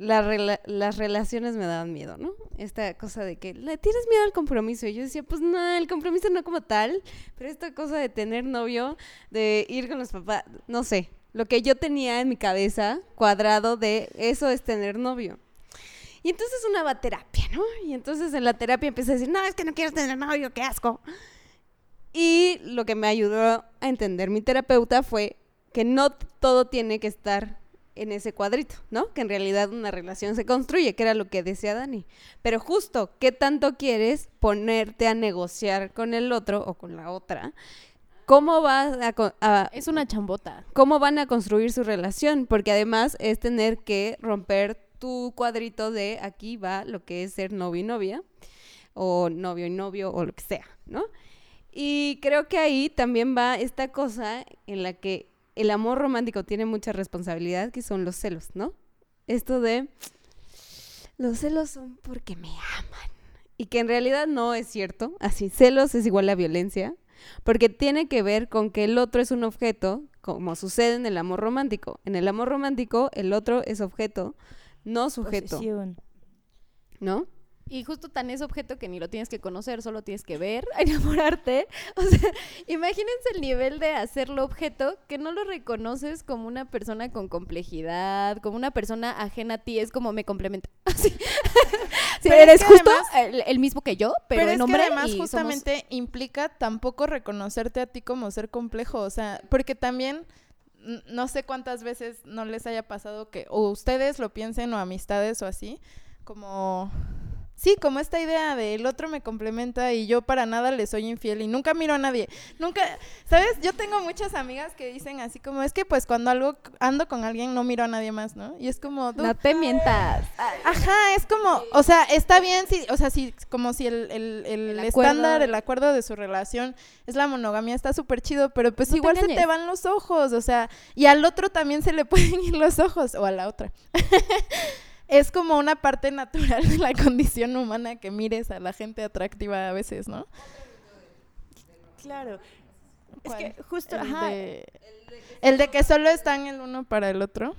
la rela- las relaciones me daban miedo, ¿no? Esta cosa de que le tienes miedo al compromiso. Y yo decía, pues no, el compromiso no como tal, pero esta cosa de tener novio, de ir con los papás, no sé, lo que yo tenía en mi cabeza cuadrado de eso es tener novio. Y entonces una va terapia, ¿no? Y entonces en la terapia empieza a decir, no, es que no quiero tener novio, qué asco. Y lo que me ayudó a entender mi terapeuta fue que no todo tiene que estar en ese cuadrito, ¿no? Que en realidad una relación se construye, que era lo que decía Dani. Pero justo, ¿qué tanto quieres ponerte a negociar con el otro o con la otra? ¿Cómo vas a, a-
Es una chambota.
cómo van a construir su relación? Porque además es tener que romper tu cuadrito de aquí va lo que es ser novio y novia, o novio y novio, o lo que sea, ¿no? Y creo que ahí también va esta cosa en la que el amor romántico tiene mucha responsabilidad, que son los celos, ¿no? Esto de los celos son porque me aman. Y que en realidad no es cierto. Así, celos es igual a violencia. Porque tiene que ver con que el otro es un objeto, como sucede en el amor romántico. En el amor romántico, el otro es objeto, no sujeto,
Posesión.
¿no?
Y justo tan es objeto que ni lo tienes que conocer, solo tienes que ver, enamorarte. O sea, imagínense el nivel de hacerlo objeto que no lo reconoces como una persona con complejidad, como una persona ajena a ti, es como me complementa. Así. Sí,
Pero es
eres justo
además-
el, el mismo que yo, pero,
Pero,
en
es
hombre
que además
y somos-
justamente implica tampoco reconocerte a ti como ser complejo, o sea, porque también no sé cuántas veces no les haya pasado que o ustedes lo piensen o amistades o así, como sí, como esta idea de el otro me complementa y yo para nada le soy infiel y nunca miro a nadie. Nunca, ¿sabes? Yo tengo muchas amigas que dicen así como es que pues cuando algo ando con alguien no miro a nadie más, ¿no? Y es como "Dude,
No te mientas.
Ajá, es como, o sea, está bien si, o sea, si, como si el, el, el estándar, el acuerdo de su relación es la monogamia, está súper chido, pero pues
No te
igual se te van los ojos, o sea, y al otro también se le pueden ir los ojos, o a la otra. es como una parte natural de la condición humana que mires a la gente atractiva a veces, ¿no?
Claro. Es
¿Cuál?
que justo,
el,
ajá,
de, el de que solo están el uno para el otro.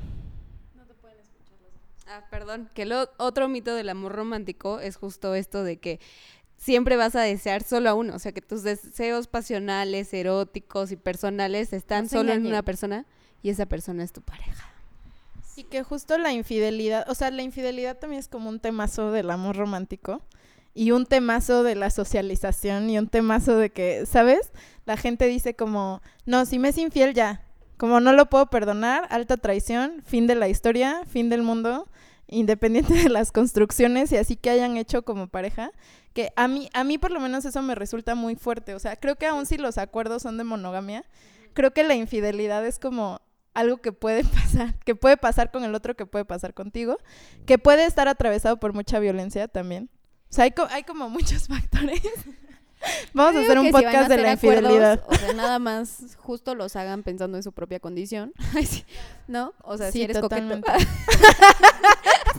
Ah, perdón, que el o- otro mito del amor romántico es justo esto de que siempre vas a desear solo a uno, o sea, que tus deseos pasionales, eróticos y personales están
No
solo en una persona y esa persona es tu pareja.
Y que justo la infidelidad, o sea, la infidelidad también es como un temazo del amor romántico y un temazo de la socialización y un temazo de que, ¿sabes? La gente dice como, no, si me es infiel ya, como no lo puedo perdonar, alta traición, fin de la historia, fin del mundo, independiente de las construcciones y así que hayan hecho como pareja, que a mí, a mí por lo menos eso me resulta muy fuerte, o sea, creo que aun si los acuerdos son de monogamia, creo que la infidelidad es como algo que puede pasar, que puede pasar con el otro, que puede pasar contigo, que puede estar atravesado por mucha violencia también. O sea, hay, co- hay como muchos factores. Vamos a hacer un
si
podcast de la
acuerdos,
infidelidad.
o sea, nada más justo los hagan pensando en su propia condición. ¿No? O sea, si eres
totalmente.
coqueto.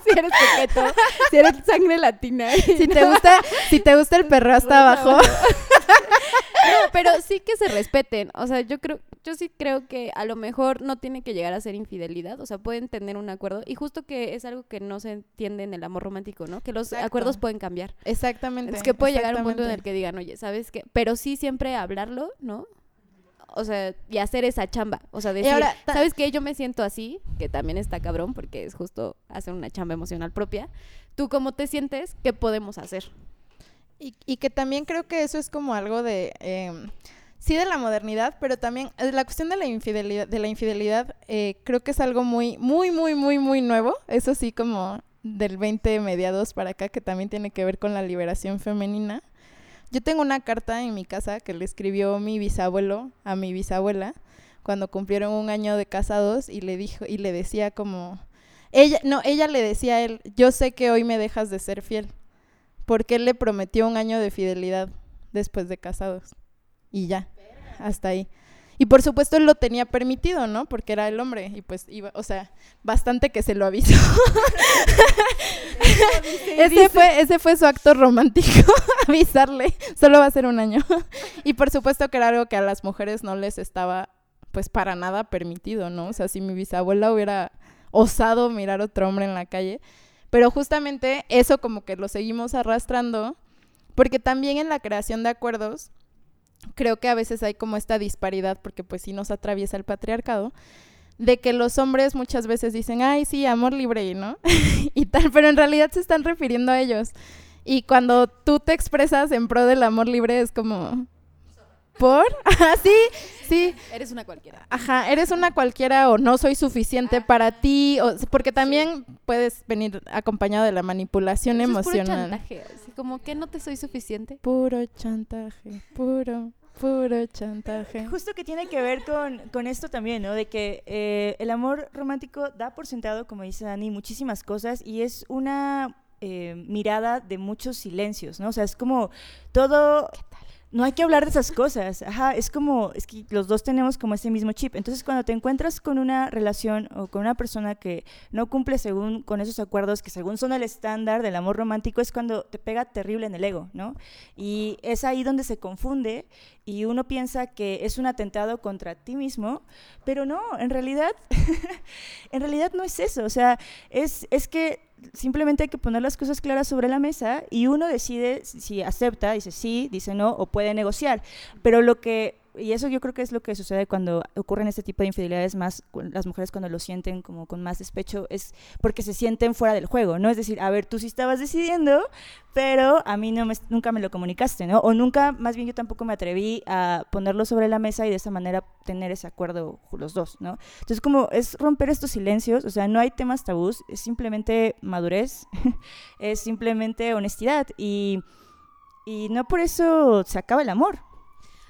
si eres coqueto, si eres sangre latina.
Si te gusta, si te gusta el perro hasta abajo.
No, pero sí que se respeten. O sea, yo creo, yo sí creo que a lo mejor no tiene que llegar a ser infidelidad. O sea, pueden tener un acuerdo. Y justo que es algo que no se entiende en el amor romántico, ¿no? Que los
Exacto.
acuerdos pueden cambiar.
Exactamente.
Es que puede llegar un punto en el que digan, oye, ¿sabes qué? Pero sí siempre hablarlo, ¿no? O sea, y hacer esa chamba. O sea, decir,
ahora,
¿sabes qué? Yo me siento así, que también está cabrón, porque es justo hacer una chamba emocional propia. ¿Tú cómo te sientes? ¿Qué podemos hacer?
Y, y que también creo que eso es como algo de em, sí de la modernidad, pero también eh, la cuestión de la infidelidad, de la infidelidad eh, creo que es algo muy, muy, muy, muy, muy nuevo. Eso sí, como del 20 mediados para acá, que también tiene que ver con la liberación femenina. Yo tengo una carta en mi casa que le escribió mi bisabuelo a mi bisabuela cuando cumplieron un año de casados y le dijo y le decía como ella no ella le decía a él yo sé que hoy me dejas de ser fiel porque él le prometió un año de fidelidad después de casados y ya hasta ahí. Y por supuesto él lo tenía permitido no porque era el hombre y pues iba o sea bastante que se lo avisó. Ese fue ese fue su acto romántico avisarle. Solo va a ser un año. Y por supuesto que era algo que a las mujeres no les estaba pues para nada permitido no o sea si mi bisabuela hubiera osado mirar a otro hombre en la calle pero justamente eso como que lo seguimos arrastrando porque también en la creación de acuerdos creo que a veces hay como esta disparidad porque pues sí nos atraviesa el patriarcado de que los hombres muchas veces dicen, ay, sí, amor libre, ¿no? y tal, pero en realidad se están refiriendo a ellos. Y cuando tú te expresas en pro del amor libre es como, ¿por? Ajá, sí, sí,
Eres una cualquiera.
ajá, eres una cualquiera o no soy suficiente para ti, o, porque también puedes venir acompañado de la manipulación
Eso es puro
emocional.
chantaje. Así como que no te soy suficiente.
Puro chantaje, puro, puro chantaje.
Justo que tiene que ver con, con esto también, ¿no? De que eh, el amor romántico da por sentado, como dice Dani, muchísimas cosas y es una eh, mirada de muchos silencios, ¿no? O sea, es como todo... No hay que hablar de esas cosas, ajá, es como, es que los dos tenemos como ese mismo chip. Entonces, cuando te encuentras con una relación o con una persona que no cumple según con esos acuerdos que según son el estándar del amor romántico, es cuando te pega terrible en el ego, ¿no? Y es ahí donde se confunde y uno piensa que es un atentado contra ti mismo, pero no, en realidad, en realidad no es eso, o sea, es, es que simplemente hay que poner las cosas claras sobre la mesa y uno decide si acepta, dice sí, dice no o puede negociar. Pero lo que y eso yo creo que es lo que sucede cuando ocurren este tipo de infidelidades más las mujeres cuando lo sienten como con más despecho es porque se sienten fuera del juego, ¿no? Es decir, a ver, tú sí estabas decidiendo, pero a mí no me, nunca me lo comunicaste, ¿no? O nunca, más bien yo tampoco me atreví a ponerlo sobre la mesa y de esa manera tener ese acuerdo los dos, ¿no? Entonces como es romper estos silencios, o sea, no hay temas tabús, es simplemente madurez, es simplemente honestidad y, y no por eso se acaba el amor.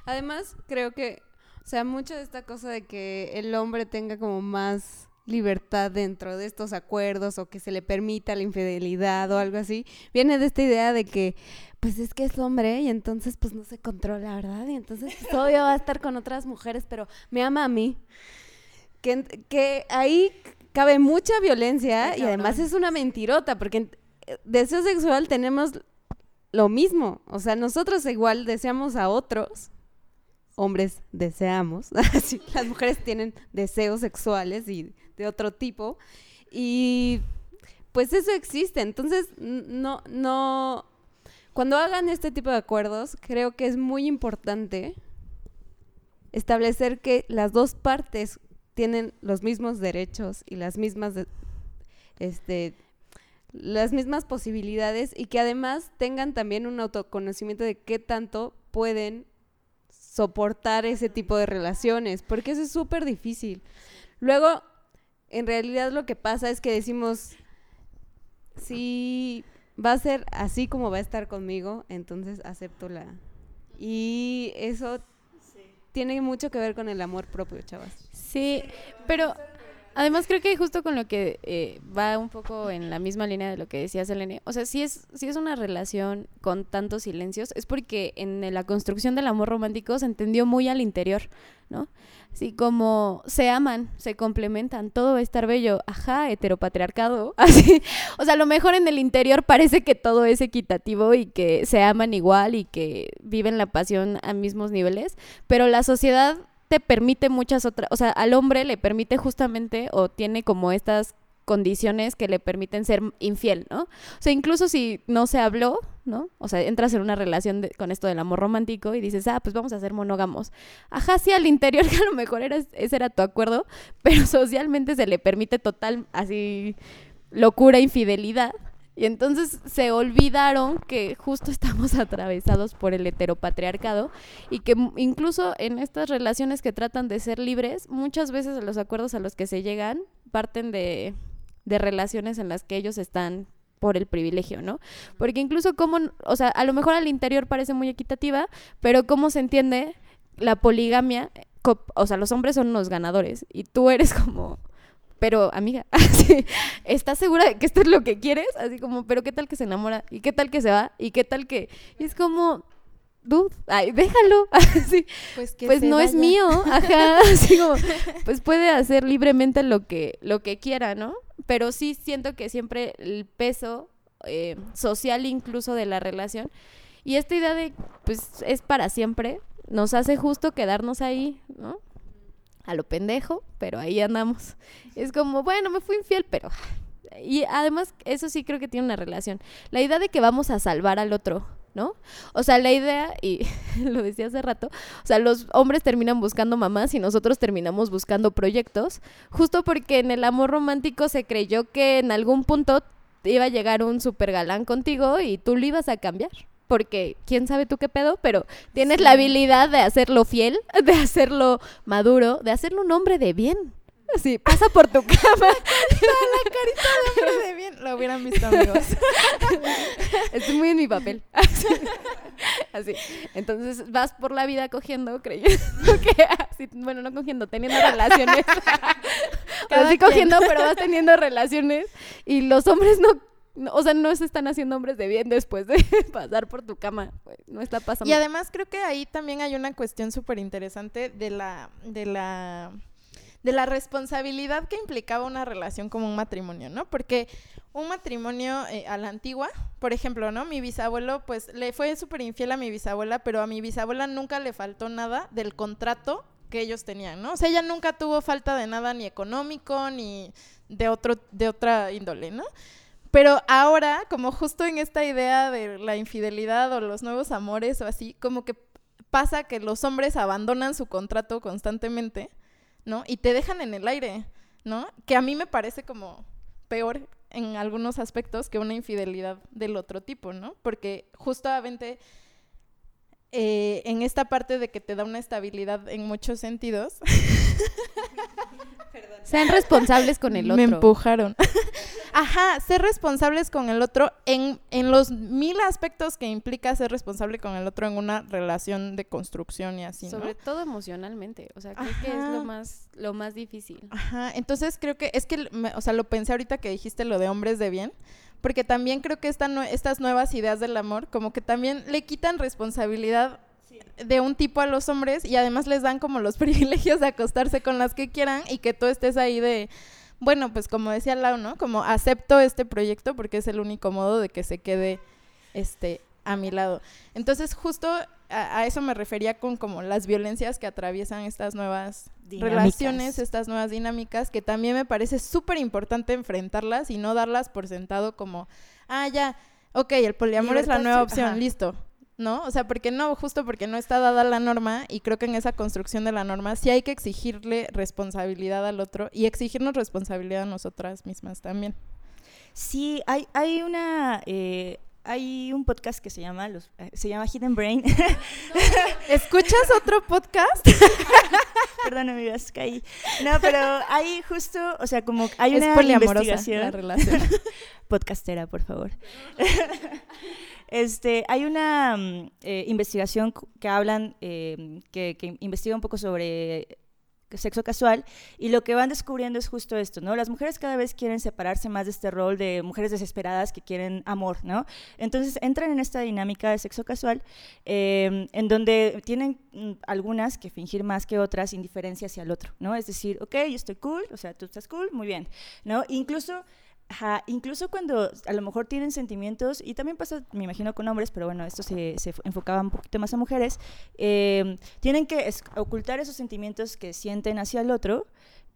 Además, creo que, o sea, mucho de esta cosa de que el hombre tenga como más libertad dentro de estos acuerdos o que se le permita la infidelidad o algo así, viene de esta idea de que, pues es que es hombre y entonces pues no se controla, ¿verdad? Y entonces pues, obvio va a estar con otras mujeres, pero me ama a mí. Que, que ahí cabe mucha violencia y además es una mentirota, porque en- eh, deseo sexual tenemos lo mismo, o sea, nosotros igual deseamos a otros, hombres deseamos, las mujeres tienen deseos sexuales y de otro tipo y pues eso existe, entonces no no cuando hagan este tipo de acuerdos, creo que es muy importante establecer que las dos partes tienen los mismos derechos y las mismas este las mismas posibilidades y que además tengan también un autoconocimiento de qué tanto pueden soportar ese tipo de relaciones, porque eso es súper difícil. Luego, en realidad lo que pasa es que decimos, si va a ser así como va a estar conmigo, entonces acepto la... Y eso tiene mucho que ver con el amor propio, chavas.
Sí, pero además creo que justo con lo que eh, va un poco en la misma línea de lo que decía Selene, o sea, si es, si es una relación con tantos silencios, es porque en la construcción del amor romántico se entendió muy al interior, ¿no? Así como se aman, se complementan, todo va a estar bello, ajá, heteropatriarcado, así. O sea, a lo mejor en el interior parece que todo es equitativo y que se aman igual y que viven la pasión a mismos niveles, pero la sociedad te permite muchas otras, o sea, al hombre le permite justamente o tiene como estas condiciones que le permiten ser infiel, ¿no? O sea, incluso si no se habló, ¿no? O sea, entras en una relación con esto del amor romántico y dices, ah, pues vamos a ser monógamos. Ajá, sí, al interior que a lo mejor era, ese era tu acuerdo, pero socialmente se le permite total, así, locura, infidelidad. Y entonces se olvidaron que justo estamos atravesados por el heteropatriarcado y que incluso en estas relaciones que tratan de ser libres, muchas veces los acuerdos a los que se llegan parten de, de relaciones en las que ellos están por el privilegio, ¿no? Porque incluso como, o sea, a lo mejor al interior parece muy equitativa, pero cómo se entiende la poligamia, o sea, los hombres son los ganadores y tú eres como pero amiga, así, ¿estás segura de que esto es lo que quieres? Así como, pero ¿qué tal que se enamora? ¿Y qué tal que se va? ¿Y qué tal que...? Y es como, dude, ay, déjalo, así,
Pues, que
pues no es mío, ajá, así como, pues puede hacer libremente lo que, lo que quiera, ¿no? Pero sí siento que siempre el peso eh, social incluso de la relación y esta idea de, pues es para siempre, nos hace justo quedarnos ahí, ¿no? A lo pendejo, pero ahí andamos. Es como, bueno, me fui infiel, pero... Y además, eso sí creo que tiene una relación. La idea de que vamos a salvar al otro, ¿no? O sea, la idea, y lo decía hace rato, o sea, los hombres terminan buscando mamás y nosotros terminamos buscando proyectos, justo porque en el amor romántico se creyó que en algún punto iba a llegar un super galán contigo y tú lo ibas a cambiar. Porque quién sabe tú qué pedo, pero tienes la habilidad de hacerlo fiel, de hacerlo maduro, de hacerlo un hombre de bien. Así, pasa por tu cama.
Hombre de bien, lo hubieran visto, amigos.
Estoy muy en mi papel. Así. Así. Entonces vas por la vida cogiendo, creyendo que así, bueno, no cogiendo, teniendo relaciones.
Cada
Así
quien.
cogiendo, pero vas teniendo relaciones y los hombres no, no- o sea, no se están haciendo hombres de bien después de pasar por tu cama. No está pasando.
Y además creo que ahí también hay una cuestión súper interesante de la, de la de la responsabilidad que implicaba una relación como un matrimonio, ¿no? Porque un matrimonio eh, a la antigua, por ejemplo, ¿no? Mi bisabuelo, pues, le fue súper infiel a mi bisabuela, pero a mi bisabuela nunca le faltó nada del contrato que ellos tenían, ¿no? O sea, ella nunca tuvo falta de nada ni económico ni de otro de otra índole, ¿no? Pero ahora, como justo en esta idea de la infidelidad o los nuevos amores o así, como que pasa que los hombres abandonan su contrato constantemente, ¿no? Y te dejan en el aire, ¿no? Que a mí me parece como peor en algunos aspectos que una infidelidad del otro tipo, ¿no? Porque justamente eh, en esta parte de que te da una estabilidad en muchos sentidos,
Sean responsables con el otro.
me empujaron. Ajá, ser responsables con el otro en, en los mil aspectos que implica ser responsable con el otro en una relación de construcción y así, ¿no?
Sobre todo emocionalmente. O sea, creo que es lo más, lo más difícil.
Ajá, entonces creo que es que, me- o sea, lo pensé ahorita que dijiste lo de hombres de bien, porque también creo que esta estas nuevas ideas del amor como que también le quitan responsabilidad de un tipo a los hombres y además les dan como los privilegios de acostarse con las que quieran y que tú estés ahí de, bueno, pues como decía Lau, ¿no? Como acepto este proyecto porque es el único modo de que se quede este a mi lado. Entonces justo a, a eso me refería con como las violencias que atraviesan estas nuevas
Dinámicas.
relaciones, estas nuevas dinámicas, que también me parece súper importante enfrentarlas y no darlas por sentado como, ah, ya, ok, el poliamor es la nueva opción,
ajá.
listo. ¿No? O sea, porque no, justo porque no está dada la norma y creo que en esa construcción de la norma sí hay que exigirle responsabilidad al otro y exigirnos responsabilidad a nosotras mismas también.
Sí, hay, hay una... eh, hay un podcast que se llama, los, eh, se llama Hidden Brain.
¿Escuchas otro podcast?
Perdón, amigas, caí. No, pero hay justo, o sea, como hay
es
una
la
investigación.
relación.
podcastera, por favor. este, hay una mm, eh, investigación que hablan, eh, que, que investiga un poco sobre sexo casual y lo que van descubriendo es justo esto, ¿no? Las mujeres cada vez quieren separarse más de este rol de mujeres desesperadas que quieren amor, ¿no? Entonces entran en esta dinámica de sexo casual eh, en donde tienen mm, algunas que fingir más que otras indiferencia hacia el otro, ¿no? Es decir, ok, yo estoy cool, o sea, tú estás cool, muy bien, ¿no? Incluso Ajá, incluso cuando a lo mejor tienen sentimientos, y también pasa, me imagino, con hombres, pero bueno, esto se, se enfocaba un poquito más a mujeres, eh, tienen que ocultar esos sentimientos que sienten hacia el otro,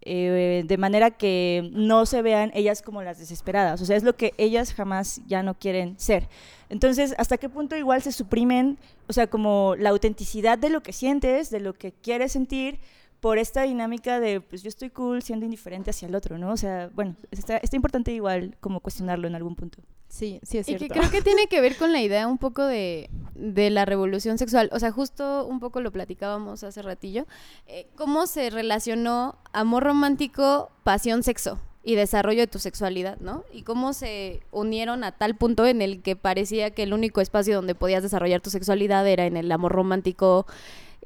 eh, de manera que no se vean ellas como las desesperadas, o sea, es lo que ellas jamás ya no quieren ser. Entonces, ¿hasta qué punto igual se suprimen, o sea, como la autenticidad de lo que sientes, de lo que quieres sentir, por esta dinámica de, pues yo estoy cool siendo indiferente hacia el otro, ¿no? O sea, bueno, está, está importante igual como cuestionarlo en algún punto.
Sí, sí es
Y
cierto.
que creo que tiene que ver con la idea un poco de, de la revolución sexual. O sea, justo un poco lo platicábamos hace ratillo. eh, cómo se relacionó amor romántico, pasión, sexo y desarrollo de tu sexualidad, ¿no? Y cómo se unieron a tal punto en el que parecía que el único espacio donde podías desarrollar tu sexualidad era en el amor romántico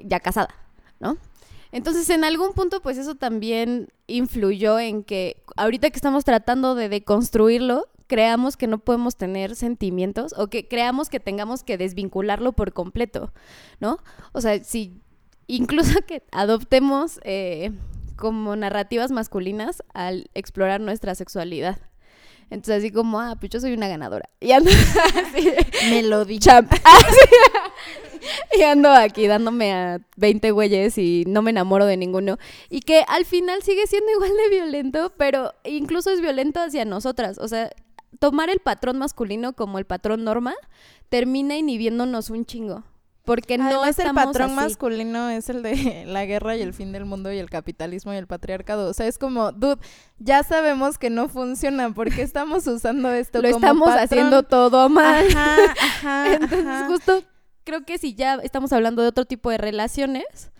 ya casada, ¿no? Entonces, en algún punto, pues eso también influyó en que ahorita que estamos tratando de deconstruirlo, creamos que no podemos tener sentimientos o que creamos que tengamos que desvincularlo por completo, ¿no? O sea, si incluso que adoptemos eh, como narrativas masculinas al explorar nuestra sexualidad. Entonces, así como, ah, pues yo soy una ganadora. Y ando así,
Me lo di.
champ. Así. y ando aquí dándome a 20 güeyes y no me enamoro de ninguno. Y que al final sigue siendo igual de violento, pero incluso es violento hacia nosotras. O sea, tomar el patrón masculino como el patrón norma termina inhibiéndonos un chingo. Porque no
Además, el patrón
así.
masculino es el de la guerra y el fin del mundo y el capitalismo y el patriarcado. O sea, es como, dude, ya sabemos que no funciona. ¿Por qué estamos usando esto
Lo
como
estamos
patrón?
haciendo todo mal.
Ajá, ajá,
Entonces,
ajá.
justo creo que si ya estamos hablando de otro tipo de relaciones,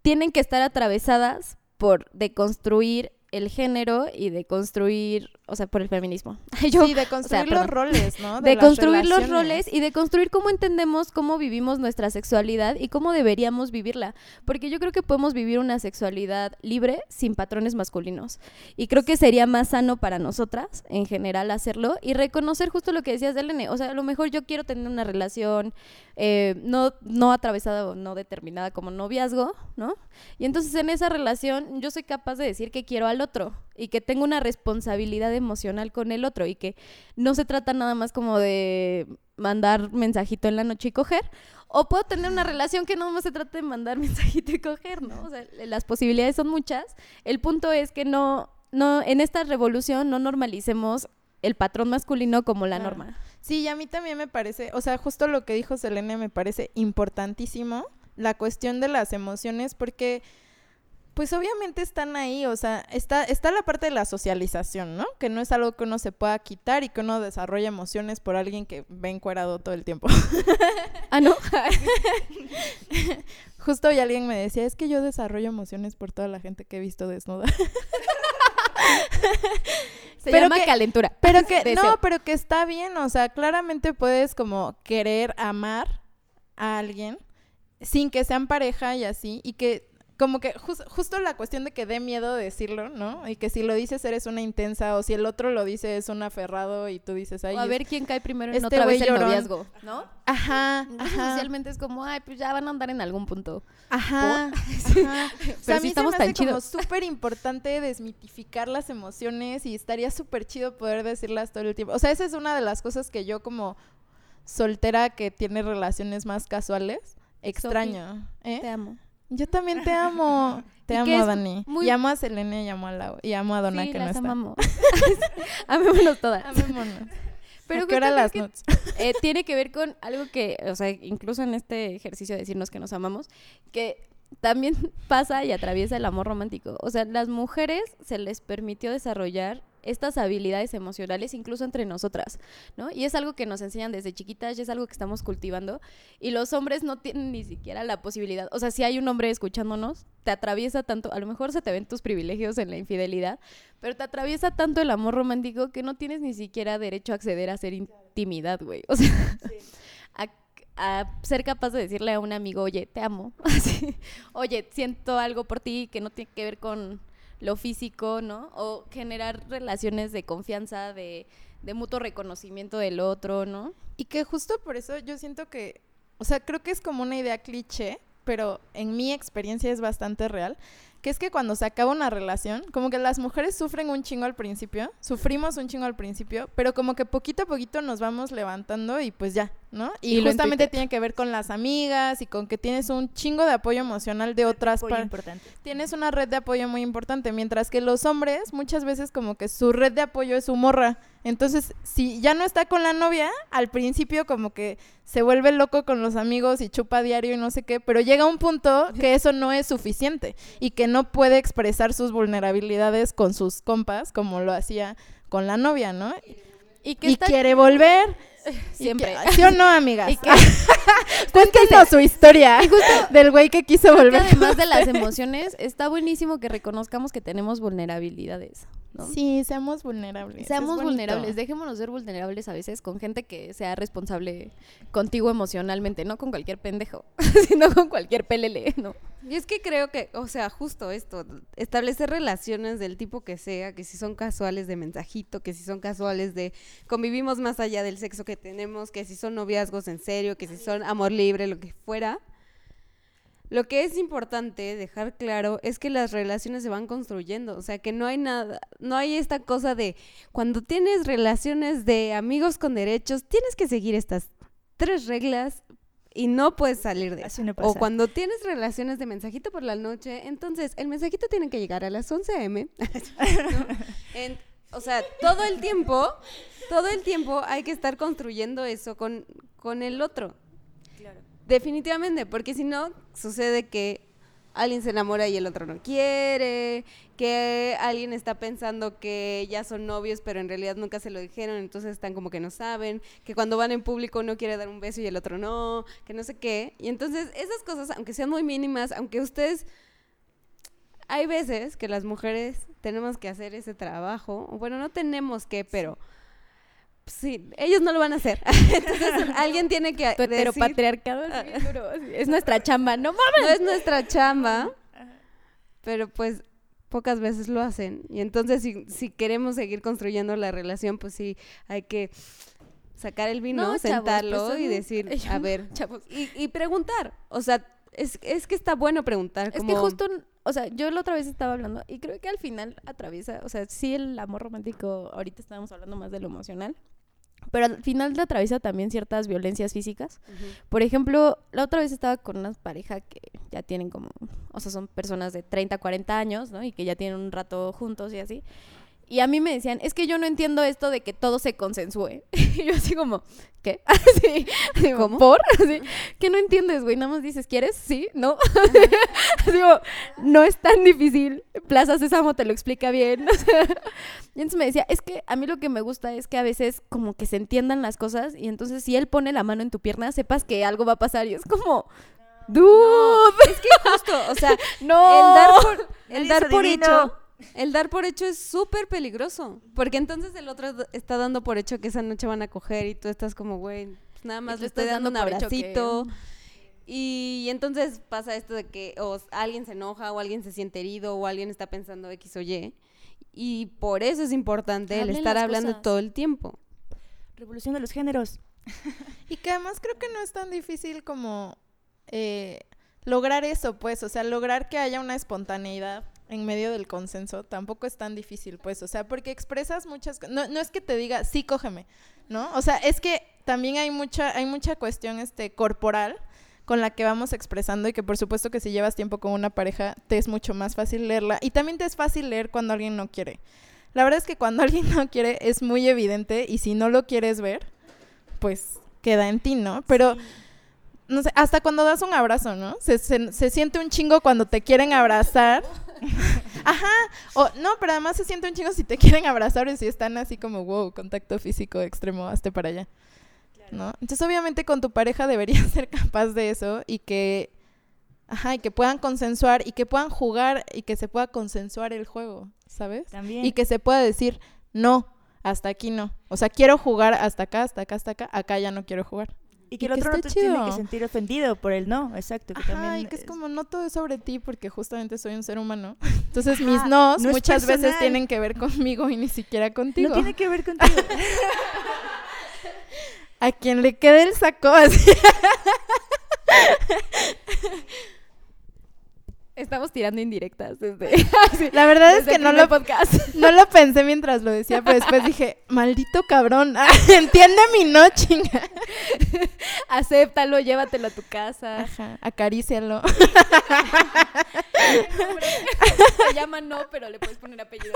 tienen que estar atravesadas por deconstruir el género y de construir, o sea, por el feminismo. Yo,
sí, de construir
perdón.
los roles, ¿no?
de
las
construir los
relaciones.
roles y de construir cómo entendemos cómo vivimos nuestra sexualidad y cómo deberíamos vivirla. Porque yo creo que podemos vivir una sexualidad libre sin patrones masculinos. Y creo que sería más sano para nosotras, en general, hacerlo y reconocer justo lo que decías de Elene. O sea, a lo mejor yo quiero tener una relación eh, no, no atravesada o no determinada como noviazgo, ¿no? Y entonces en esa relación yo soy capaz de decir que quiero al otro y que tengo una responsabilidad emocional con el otro y que no se trata nada más como de mandar mensajito en la noche y coger. O puedo tener una relación que no más se trata de mandar mensajito y coger, ¿no? O sea, las posibilidades son muchas. El punto es que no, no, en esta revolución no normalicemos el patrón masculino como la
Claro.
norma.
Sí, y a mí también me parece, o sea, justo lo que dijo Selene me parece importantísimo, la cuestión de las emociones, porque pues obviamente están ahí, o sea, está, está la parte de la socialización, ¿no? Que no es algo que uno se pueda quitar y que uno desarrolla emociones por alguien que ve encuerado todo el tiempo.
Ah, ¿no?
Justo hoy alguien me decía, es que yo desarrollo emociones por toda la gente que he visto desnuda.
Se
Pero
llama
que-
calentura.
Pero que,
Deseo.
no, pero que está bien, o sea, claramente puedes como querer amar a alguien sin que sean pareja y así, y que como que jus- justo la cuestión de que dé miedo decirlo, ¿no? Y que si lo dices eres una intensa, o si el otro lo dice es un aferrado y tú dices,
O a ver quién cae primero en
este
otra vez el
llorón.
noviazgo, ¿no?
ajá,
Entonces
ajá,
socialmente es como, ay, pues ya van a andar en algún punto.
ajá, ajá. O sea,
Pero
a
sí
mí
estamos
se me
tan
hace como súper importante desmitificar las emociones y estaría súper chido poder decirlas todo el tiempo. O sea, esa es una de las cosas que yo como soltera que tiene relaciones más casuales extraño. ¿eh?
Te amo.
Yo también te amo. Te
Y
amo,
que
Dani.
muy-
Y amo a Selene y amo a Lau. Y amo a Donna
sí,
que no
las
está.
amamos. Amémonos todas.
Amémonos.
Pero
¿A qué hora las nuts?
eh, tiene que ver con algo que, o sea, incluso en este ejercicio de decirnos que nos amamos, que también pasa y atraviesa el amor romántico. O sea, las mujeres se les permitió desarrollar estas habilidades emocionales incluso entre nosotras, ¿no? Y es algo que nos enseñan desde chiquitas y es algo que estamos cultivando y los hombres no tienen ni siquiera la posibilidad, o sea, si hay un hombre escuchándonos, te atraviesa tanto, a lo mejor se te ven tus privilegios en la infidelidad, pero te atraviesa tanto el amor romántico que no tienes ni siquiera derecho a acceder a ser intimidad, güey. O sea, a, ser capaz de decirle a un amigo, oye, te amo. Oye, siento algo por ti que no tiene que ver con lo físico, ¿no? O generar relaciones de confianza, de, de mutuo reconocimiento del otro, ¿no?
Y que justo por eso yo siento que, o sea, creo que es como una idea cliché, pero en mi experiencia es bastante real, que es que cuando se acaba una relación, como que las mujeres sufren un chingo al principio, sufrimos un chingo al principio, pero como que poquito a poquito nos vamos levantando y pues ya, ¿no? Y, justamente tiene que ver con las amigas y con que tienes un chingo de apoyo emocional de otras
Apoyo
par-
importante.
tienes una red de apoyo muy importante, mientras que los hombres muchas veces como que su red de apoyo es su morra. Entonces, si ya no está con la novia, al principio como que se vuelve loco con los amigos y chupa diario y no sé qué, pero llega un punto que eso no es suficiente y que no puede expresar sus vulnerabilidades con sus compas como lo hacía con la novia, ¿no?
Y que
Y quiere volver.
Siempre.
que- ¿Sí o no, amigas?
Y que-
Cuéntenos su historia del güey que quiso volver.
además de las emociones, está buenísimo que reconozcamos que tenemos vulnerabilidades, ¿no?
Sí, seamos vulnerables.
Seamos vulnerables, dejémonos ser vulnerables a veces con gente que sea responsable contigo emocionalmente, no con cualquier pendejo, sino con cualquier pelele, ¿no?
Y es que creo que, o sea, justo esto, establecer relaciones del tipo que sea, que si son casuales de mensajito, que si son casuales de convivimos más allá del sexo que tenemos, que si son noviazgos en serio, que si son amor libre, lo que fuera. Lo que es importante dejar claro es que las relaciones se van construyendo, o sea, que no hay nada, no hay esta cosa de cuando tienes relaciones de amigos con derechos, tienes que seguir estas tres reglas y no puedes salir de eso.
no
O cuando tienes relaciones de mensajito por la noche, entonces el mensajito tiene que llegar a las 11 a.m. ¿no? En- o sea, todo el tiempo, todo el tiempo hay que estar construyendo eso con, con el otro. Definitivamente, porque si no, sucede que alguien se enamora y el otro no quiere, que alguien está pensando que ya son novios, pero en realidad nunca se lo dijeron, entonces están como que no saben, que cuando van en público uno quiere dar un beso y el otro no, que no sé qué. Y entonces esas cosas, aunque sean muy mínimas, aunque ustedes... Hay veces que las mujeres tenemos que hacer ese trabajo, bueno, no tenemos que, pero... ellos no lo van a hacer. Entonces alguien tiene que
Tu
decir-
heteropatriarcado es bien duro, es nuestra chamba, no mames.
no es nuestra chamba, pero pues pocas veces lo hacen. Y entonces si, si queremos seguir construyendo la relación, pues sí, hay que sacar el vino,
No, chavos,
sentarlo
pues,
y decir, a ver,
chavos.
y, y preguntar. O sea, es, es que está bueno preguntar.
Es
como-
que justo, o sea, yo la otra vez estaba hablando y creo que al final atraviesa, o sea, sí el amor romántico, ahorita estábamos hablando más de lo emocional, pero al final le atraviesa también ciertas violencias físicas. Por ejemplo, la otra vez estaba con una pareja que ya tienen como, o sea, son personas de 30, 40 años, ¿no? Y que ya tienen un rato juntos y así. Y a mí me decían, es que yo no entiendo esto de que todo se consensúe. Y yo así como, ¿qué? Así, digo,
¿Cómo?
¿por? Así, ¿Qué no entiendes, güey? Nada más dices, ¿quieres? Sí, ¿no? Digo, no es tan difícil. Plaza Sésamo te lo explica bien. Y entonces me decía, es que a mí lo que me gusta es que a veces como que se entiendan las cosas y entonces si él pone la mano en tu pierna, sepas que algo va a pasar y es como, dude,
Es que justo, o sea,
no.
el dar por, el dar por hecho, el dar por hecho es súper peligroso, porque entonces el otro está dando por hecho que esa noche van a coger y tú estás como, güey, pues nada más le estoy
estás
dando un abracito. Y entonces pasa esto de que o alguien se enoja o alguien se siente herido o alguien está pensando X o Y. Y por eso es importante el estar hablando
cosas.
todo el tiempo.
Revolución de los géneros.
Y que además creo que no es tan difícil como eh, lograr eso, pues, o sea, lograr que haya una espontaneidad en medio del consenso tampoco es tan difícil, pues, o sea, porque expresas muchas co- no, no es que te diga, sí, cógeme, ¿no? O sea, es que también hay mucha, hay mucha cuestión este, corporal con la que vamos expresando y que por supuesto que si llevas tiempo con una pareja te es mucho más fácil leerla y también te es fácil leer cuando alguien no quiere. La verdad es que cuando alguien no quiere es muy evidente y si no lo quieres ver, pues queda en ti, ¿no? Pero, no sé, hasta cuando das un abrazo, ¿no? Se, se- se siente un chingo cuando te quieren abrazar. Ajá, o no, pero además se siente un chingo si te quieren abrazar o si están así como, wow, contacto físico extremo, hazte para allá. ¿No? Entonces, obviamente, con tu pareja deberías ser capaz de eso y que, ajá, y que puedan consensuar y que puedan jugar y que se pueda consensuar el juego, ¿sabes?
También.
Y que se pueda decir, no, hasta aquí no. O sea, quiero jugar hasta acá, hasta acá, hasta acá, acá ya no quiero jugar.
Y que
y
el
que
otro no te tiene que sentir ofendido por el no, exacto. Que
Ajá,
también
y que es
es-
como no todo es sobre ti porque justamente soy un ser humano. Entonces
Ajá,
mis nos
no
muchas veces tienen que ver conmigo y ni siquiera contigo.
No tiene que ver contigo.
A quien le quede el saco así.
Estamos tirando indirectas desde,
La verdad es que no lo,
podcast.
no lo pensé mientras lo decía, pero después dije, maldito cabrón, entiende mi no, chinga.
Acéptalo, llévatelo a tu casa.
Ajá, acarícialo.
Se llama no, pero le puedes poner apellido.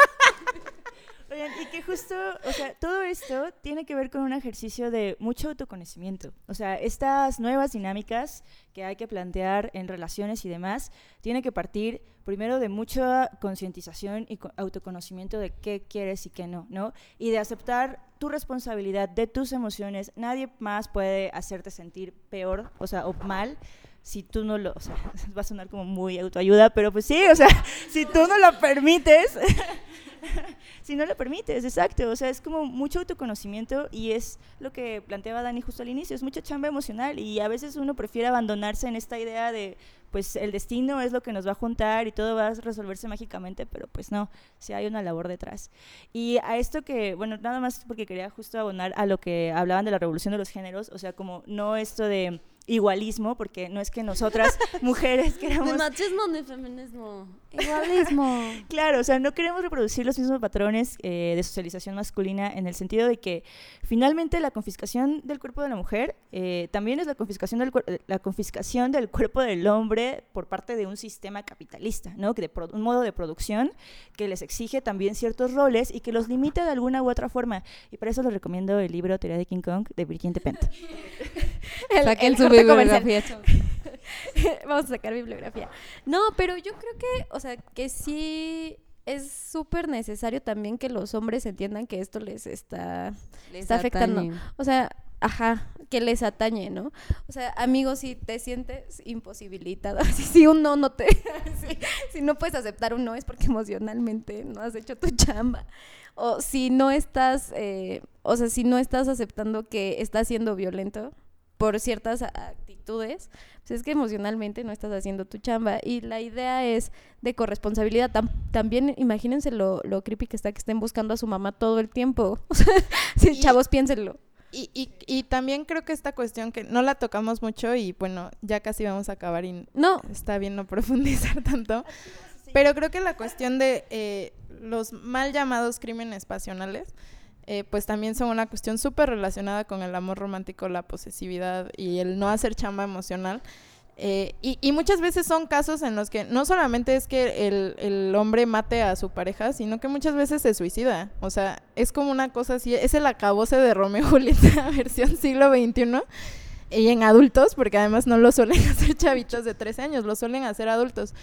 Oigan, y que justo, o sea, todo esto tiene que ver con un ejercicio de mucho autoconocimiento. O sea, estas nuevas dinámicas que hay que plantear en relaciones y demás, tiene que partir primero de mucha concientización y co- autoconocimiento de qué quieres y qué no, ¿no? Y de aceptar tu responsabilidad de tus emociones. Nadie más puede hacerte sentir peor, o sea, o mal. Si tú no lo, o sea, va a sonar como muy autoayuda, pero pues sí, o sea, si tú no lo permites, si no lo permites, exacto. O sea, es como mucho autoconocimiento y es lo que planteaba Dani justo al inicio, es mucha chamba emocional y a veces uno prefiere abandonarse en esta idea de, pues el destino es lo que nos va a juntar y todo va a resolverse mágicamente, pero pues no, si hay una labor detrás. Y a esto que, bueno, nada más porque quería justo abonar a lo que hablaban de la revolución de los géneros, o sea, como no esto de igualismo, porque no es que nosotras mujeres queramos
machismo ni feminismo.
Igualismo.
Claro, o sea, no queremos reproducir los mismos patrones eh, de socialización masculina en el sentido de que finalmente la confiscación del cuerpo de la mujer eh, también es la confiscación, del, cuer- la confiscación del cuerpo del hombre por parte de un sistema capitalista, ¿no? Que de pro- un modo de producción que les exige también ciertos roles y que los limita de alguna u otra forma. Y para eso les recomiendo el libro Teoría de King Kong de Virgin Despentes.
El-
Saquen
el
su bibliografía.
Vamos a sacar bibliografía. No, pero yo creo que, o sea, que sí es súper necesario también que los hombres entiendan que esto les está,
Les
está afectando.
atañe.
O sea, ajá, que les atañe, ¿no? O sea, amigos, si te sientes imposibilitado, si, si un no no te, si, si no puedes aceptar un no es porque emocionalmente no has hecho tu chamba. O si no estás, eh, o sea, si no estás aceptando que estás siendo violento por ciertas actitudes, es que emocionalmente no estás haciendo tu chamba. Y la idea es de corresponsabilidad. Tam- también imagínense lo, lo creepy que está que estén buscando a su mamá todo el tiempo. Sí,
Y-
chavos, piénsenlo.
Y, y, y también creo que esta cuestión que no la tocamos mucho y bueno, ya casi vamos a acabar y
No,
está bien no profundizar tanto. Pero creo que la cuestión de eh, los mal llamados crímenes pasionales, eh, pues también son una cuestión súper relacionada con el amor romántico, la posesividad y el no hacer chamba emocional. Eh, y, muchas veces son casos en los que no solamente es que el, el hombre mate a su pareja, sino que muchas veces se suicida. O sea, es como una cosa así, es el acabose de Romeo y Julieta versión siglo XXI. Y en adultos, porque además no lo suelen hacer chavitos de 13 años, lo suelen hacer adultos.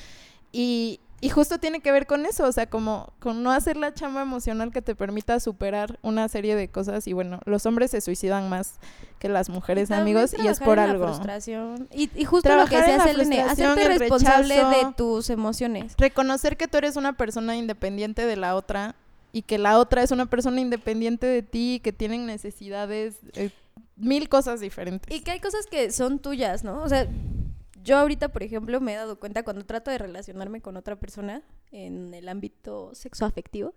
Y, y justo tiene que ver con eso, o sea, como con no hacer la chamba emocional que te permita superar una serie de cosas. Y bueno, los hombres se suicidan más que las mujeres, amigos, y es por
en la
algo.
frustración. Y, y justo lo que Selene,
frustración,
hacerte
el
responsable
rechazo.
de tus emociones.
Reconocer que tú eres una persona independiente de la otra y que la otra es una persona independiente de ti, que tienen necesidades, eh, mil cosas diferentes.
Y que hay cosas que son tuyas, ¿no? O sea, yo ahorita, por ejemplo, me he dado cuenta cuando trato de relacionarme con otra persona en el ámbito sexoafectivo,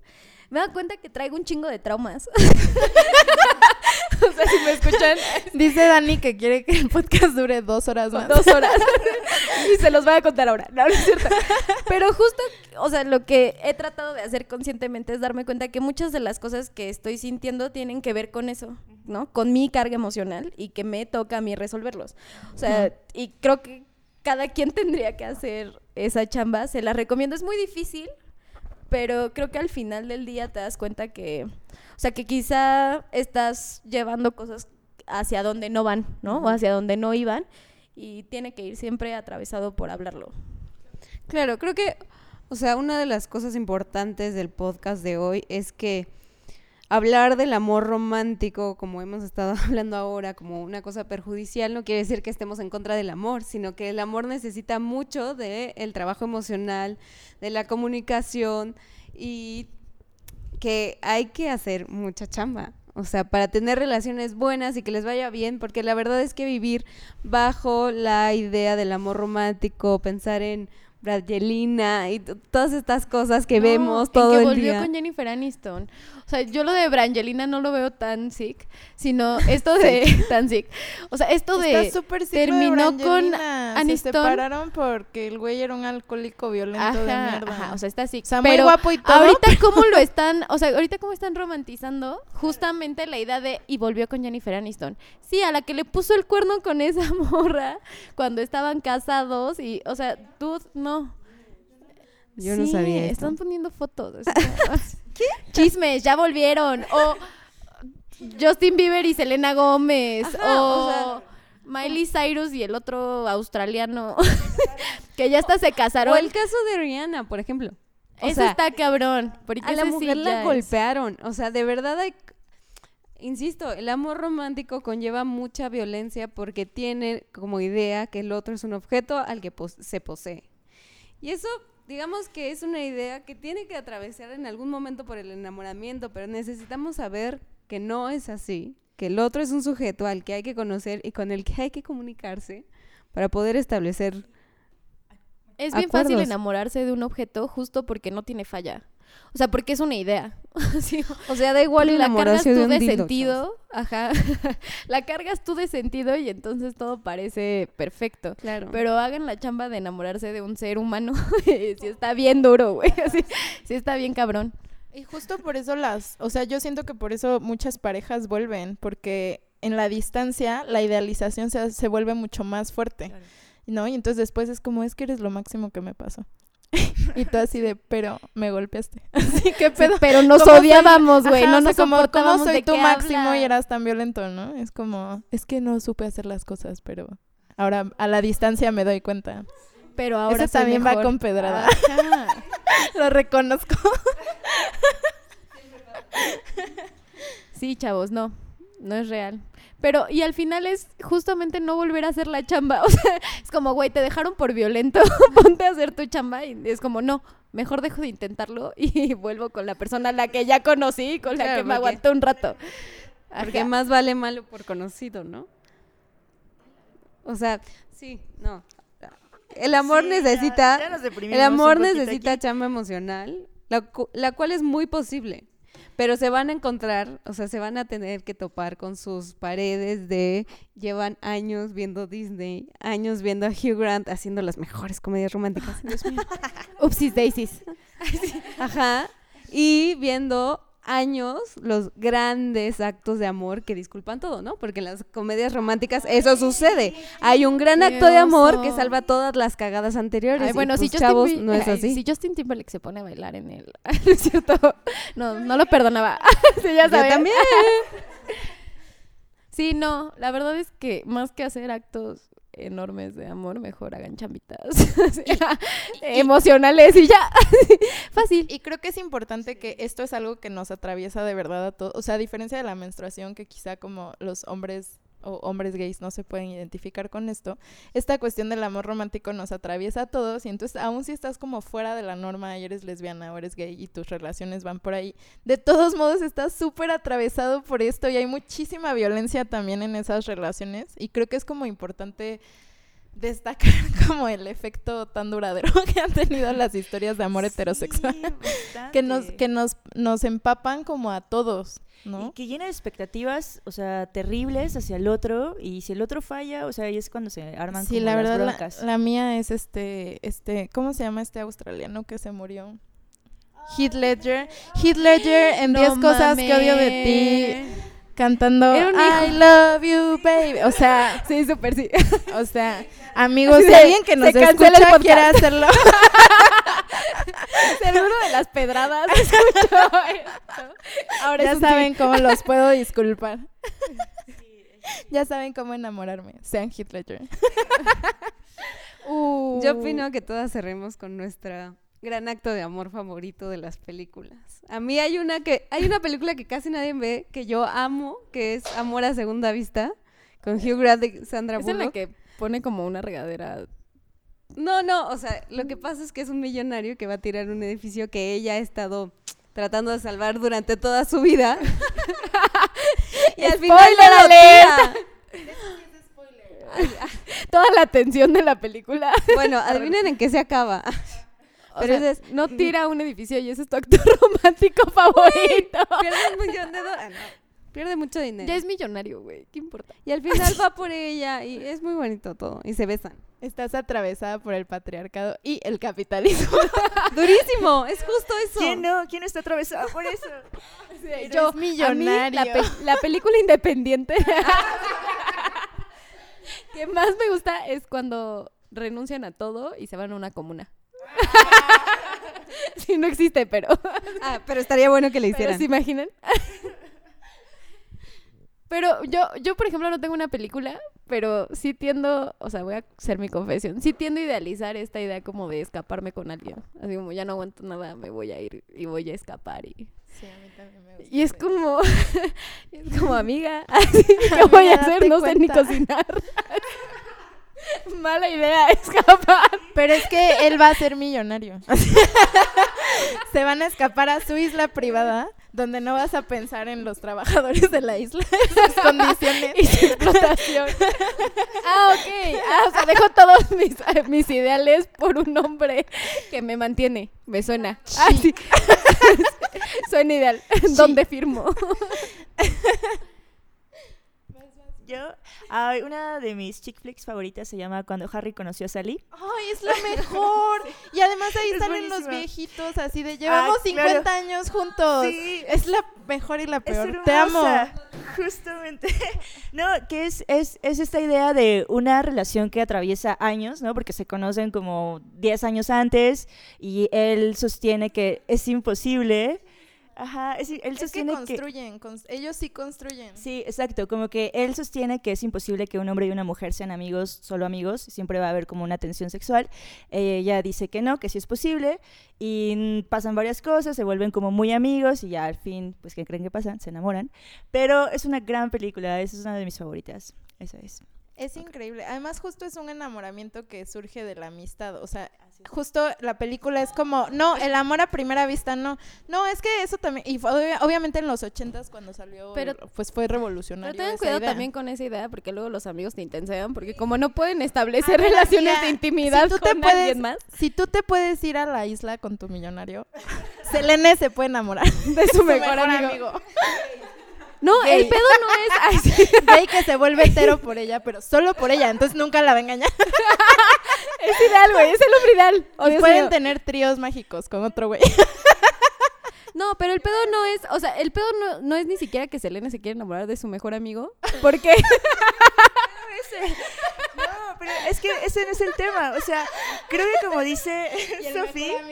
me he dado cuenta que traigo un chingo de traumas. o sea, si me escuchan
Dice Dani que quiere que el podcast dure dos horas más.
dos horas y se los voy a contar ahora. No, no es cierto. Pero justo, o sea, lo que he tratado de hacer conscientemente es darme cuenta que muchas de las cosas que estoy sintiendo tienen que ver con eso, ¿no? Con mi carga emocional y que me toca a mí resolverlos. O sea, y creo que cada quien tendría que hacer esa chamba. Se la recomiendo. Es muy difícil, pero creo que al final del día te das cuenta que, o sea, que quizá estás llevando cosas hacia donde no van, ¿no? O hacia donde no iban y tiene que ir siempre atravesado por hablarlo.
Claro, creo que, o sea, una de las cosas importantes del podcast de hoy es que hablar del amor romántico, como hemos estado hablando ahora, como una cosa perjudicial, no quiere decir que estemos en contra del amor, sino que el amor necesita mucho del trabajo emocional, de la comunicación y que hay que hacer mucha chamba. O sea, para tener relaciones buenas y que les vaya bien, porque la verdad es que vivir bajo la idea del amor romántico, pensar en Brangelina y todas estas cosas que
No,
vemos
en
todo
que
el
volvió
día.
con Jennifer Aniston. O sea, yo lo de Brangelina no lo veo tan sick, sino esto de tan sick. O sea, esto de
Está súper ciclo de
terminó con
Brangelina. Se
Aniston.
separaron porque el güey era un alcohólico violento de
Ajá,
mierda.
ajá, o sea, está así.
O sea, muy
pero
guapo y todo,
ahorita cómo lo están, o sea, ahorita cómo están romantizando justamente la idea de y volvió con Jennifer Aniston. Sí, a la que le puso el cuerno con esa morra cuando estaban casados y, o sea, dude, no.
Yo no sabía esto.
Están poniendo fotos. como, ¿Qué? Chismes, ya volvieron. O Justin Bieber y Selena Gómez.
Ajá,
o
o sea-
Miley Cyrus y el otro australiano. que ya hasta se casaron.
O el caso de Rihanna, por ejemplo. O
Eso
sea,
está cabrón. Porque
a la
sí
mujer la
es-
golpearon. O sea, de verdad hay... Insisto, el amor romántico conlleva mucha violencia porque tiene como idea que el otro es un objeto al que pos- se posee. Y eso, digamos que es una idea que tiene que atravesar en algún momento por el enamoramiento, pero necesitamos saber que no es así, que el otro es un sujeto al que hay que conocer y con el que hay que comunicarse para poder establecer
Es bien fácil enamorarse de un objeto justo porque no tiene falla. O sea, porque es una idea. Sí,
O sea, da igual
la cargas tú
de
de
dildo,
sentido, ajá. la cargas tú de sentido y entonces todo parece perfecto.
Claro.
Pero hagan la chamba de enamorarse de un ser humano. si está bien duro, güey. Así, sí está bien cabrón.
Y justo por eso las, o sea, yo siento que por eso muchas parejas vuelven, porque en la distancia la idealización se, se vuelve mucho más fuerte, ¿no? Y entonces después es como, es que eres lo máximo que me pasó. y tú así de, pero me golpeaste. Así que pedo.
Pero nos odiábamos, güey. No
o sea,
nos
como, ¿cómo
soportábamos
soy tu máximo y eras tan violento, ¿no? Es como, es que no supe hacer las cosas, pero ahora a la distancia me doy cuenta.
Pero ahora
Ese también va con pedrada.
Ajá.
Lo reconozco.
Sí, chavos, no. No es real. Pero, y al final es justamente no volver a hacer la chamba. O sea, es como, güey, te dejaron por violento, ponte a hacer tu chamba. Y es como, no, mejor dejo de intentarlo y vuelvo con la persona a la que ya conocí, con la
Claro,
que me
porque-
aguantó un rato.
Porque más vale malo por conocido, ¿no? O sea, sí, no. El amor necesita, el amor necesita chamba emocional, la, cu- la cual es muy posible. Pero se van a encontrar, o sea, se van a tener que topar con sus paredes de llevan años viendo Disney, años viendo a Hugh Grant haciendo las mejores comedias románticas.
Upsis daisies.
Ajá. Y viendo años los grandes actos de amor que disculpan todo, ¿no? Porque en las comedias románticas eso sucede. Hay un gran acto de amor que salva todas las cagadas anteriores.
Ay,
y,
bueno, si
pues,
Justin
chavos,
Bie-
no es
ay,
así.
Si Justin Timberlake se pone a bailar en el... ¿No es cierto? No, no lo perdonaba. sí, ya
Yo también.
Sí, no, la verdad es que más que hacer actos enormes de amor, mejor hagan chambitas emocionales y ya. Fácil.
Y creo que es importante que esto es algo que nos atraviesa de verdad a todos. O sea, a diferencia de la menstruación, que quizá como los hombres o hombres gays no se pueden identificar con esto, esta cuestión del amor romántico nos atraviesa a todos y entonces aun si estás como fuera de la norma y eres lesbiana o eres gay y tus relaciones van por ahí, de todos modos estás súper atravesado por esto y hay muchísima violencia también en esas relaciones y creo que es como importante destacar como el efecto tan duradero que han tenido las historias de amor heterosexual que nos que nos nos empapan como a todos, ¿no?
Y que llena de expectativas, o sea, terribles hacia el otro, y si el otro falla, o sea, ahí es cuando se arman
Sí,
como
la
las
verdad la,
broncas.
la mía es este este ¿cómo se llama este australiano que se murió? Heath Ledger. Heath Ledger en 10 cosas que odio de ti cantando
Era un
I love you baby. O sea,
Sí, súper sí.
o sea, amigos, si alguien que nos
se
escucha quiere hacerlo.
Seguro de las pedradas escuchó esto. Ahora
ya saben cómo los puedo disculpar. ya saben cómo enamorarme. Sean Heath Ledger.
Uh.
Yo opino que todas cerremos con nuestra gran acto de amor favorito de las películas. A mí hay una que hay una película que casi nadie ve que yo amo, que es Amor a segunda vista con Hugh Grant y Sandra
Es en la
Bullock.
que pone como una regadera.
No, no, o sea, lo que pasa es que es un millonario que va a tirar un edificio que ella ha estado tratando de salvar durante toda su vida. y al final
¡Spoiler
no lo tira.
Toda la tensión de la película.
Bueno, adivinen en qué se acaba.
O
Pero
sea,
es-
no tira un edificio y ese es tu actor romántico favorito.
Pierde un millón de dólares. Pierde mucho dinero.
Ya es millonario, güey. ¿Qué importa?
Y al final va por ella y es muy bonito todo. Y se besan.
Estás atravesada por el patriarcado y el capitalismo.
Durísimo, es justo eso.
¿Quién no? ¿Quién está atravesado por eso?
Yo,
millonario.
A mí, la, pe- la película independiente que más me gusta es cuando renuncian a todo y se van a una comuna. sí, no existe, pero,
Ah, pero estaría bueno que le hicieran.
¿se imaginan? Pero yo, yo, por ejemplo, no tengo una película, pero sí tiendo, o sea, voy a hacer mi confesión, sí tiendo a idealizar esta idea como de escaparme con alguien. Así como ya no aguanto nada, me voy a ir y voy a escapar y...
Sí, a mí también me gusta.
Y es como, es como amiga, así, ¿qué voy a hacer? No sé ni cocinar. Mala idea, escapar.
Pero es que él va a ser millonario. Se van a escapar a su isla privada, donde no vas a pensar en los trabajadores de la isla, sus condiciones.
Y su explotación. Ah, ok. Ah, o sea, dejo todos mis, mis ideales por un hombre que me mantiene. Me suena. Ah, sí. Suena ideal. ¿Dónde firmo?
Yo, ay, una de mis chick flicks favoritas se llama Cuando Harry conoció a Sally.
¡Ay, es lo mejor! Y además ahí
Es
salen los viejitos, así de llevamos
Ah, claro.
50 años juntos.
Sí,
es la mejor y la peor. Te amo.
Justamente. No, que es, es, es esta idea de una relación que atraviesa años, ¿no? Porque se conocen como 10 años antes y él sostiene que es imposible. Ajá, es- él
Es que
sostiene que...
construyen, cons- ellos sí construyen.
Sí, exacto, como que él sostiene que es imposible que un hombre y una mujer sean amigos, solo amigos, siempre va a haber como una tensión sexual. Ella dice que no, que sí es posible, y pasan varias cosas, se vuelven como muy amigos, y ya al fin, pues, ¿qué creen que pasa? Se enamoran. Pero es una gran película, esa es una de mis favoritas, esa es.
Es increíble. Además, justo es un enamoramiento que surge de la amistad. O sea, justo la película es como, no, el amor a primera vista, no. No, es que eso también, y fue obvia- obviamente en los ochentas cuando salió,
Pero-
pues fue revolucionario.
Pero tengan cuidado
idea.
también con esa idea, porque luego los amigos te intensean, porque como no pueden establecer
A ver,
relaciones de intimidad
si tú te
con
puedes-
alguien más,
Si tú te puedes ir a la isla con tu millonario, Selene se puede enamorar
de su mejor, amigo. No,
Gay.
el pedo no es... Ay, sí.
Gay que se vuelve hetero por ella, pero solo por ella, entonces nunca la va a engañar.
Es ideal, güey, es el hombre ideal. Oh,
Y pueden
mío.
tener tríos mágicos con otro güey.
No, No, pero el pedo no es, o sea, el pedo no, no es ni siquiera que Selena se quiere enamorar de su mejor amigo, porque
No, pero es que ese no es el tema. O sea, creo que como dice Sofía.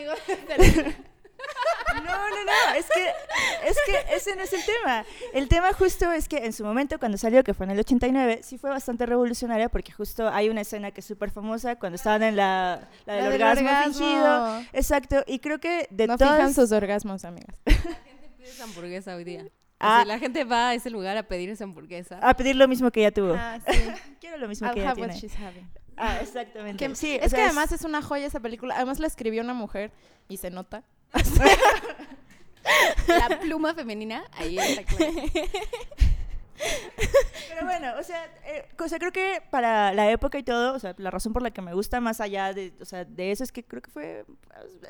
No, no, no, es que, es que ese no es el tema. El tema justo es que en su momento, cuando salió, que fue en el 89, sí fue bastante revolucionaria porque justo hay una escena que es súper famosa cuando estaban en la, la del
La del
orgasmo,
orgasmo.
fingido. Exacto, y creo que de
no
todas...
fijan sus orgasmos, amigas.
Pides hamburguesa hoy día.
Ah.
La gente va a ese lugar a pedir esa hamburguesa.
A pedir lo mismo que ella tuvo.
Ah, sí.
Quiero lo mismo
I'll
que ella
have what
tiene.
she's having.
Ah, exactamente.
Que-
sí, o
es
sea,
que además es una joya esa película. Además la escribió una mujer y se nota.
la pluma femenina ahí está clara.
Pero bueno, o sea, eh, o sea, creo que para la época y todo, o sea, la razón por la que me gusta más allá de, o sea, de eso es que creo que fue,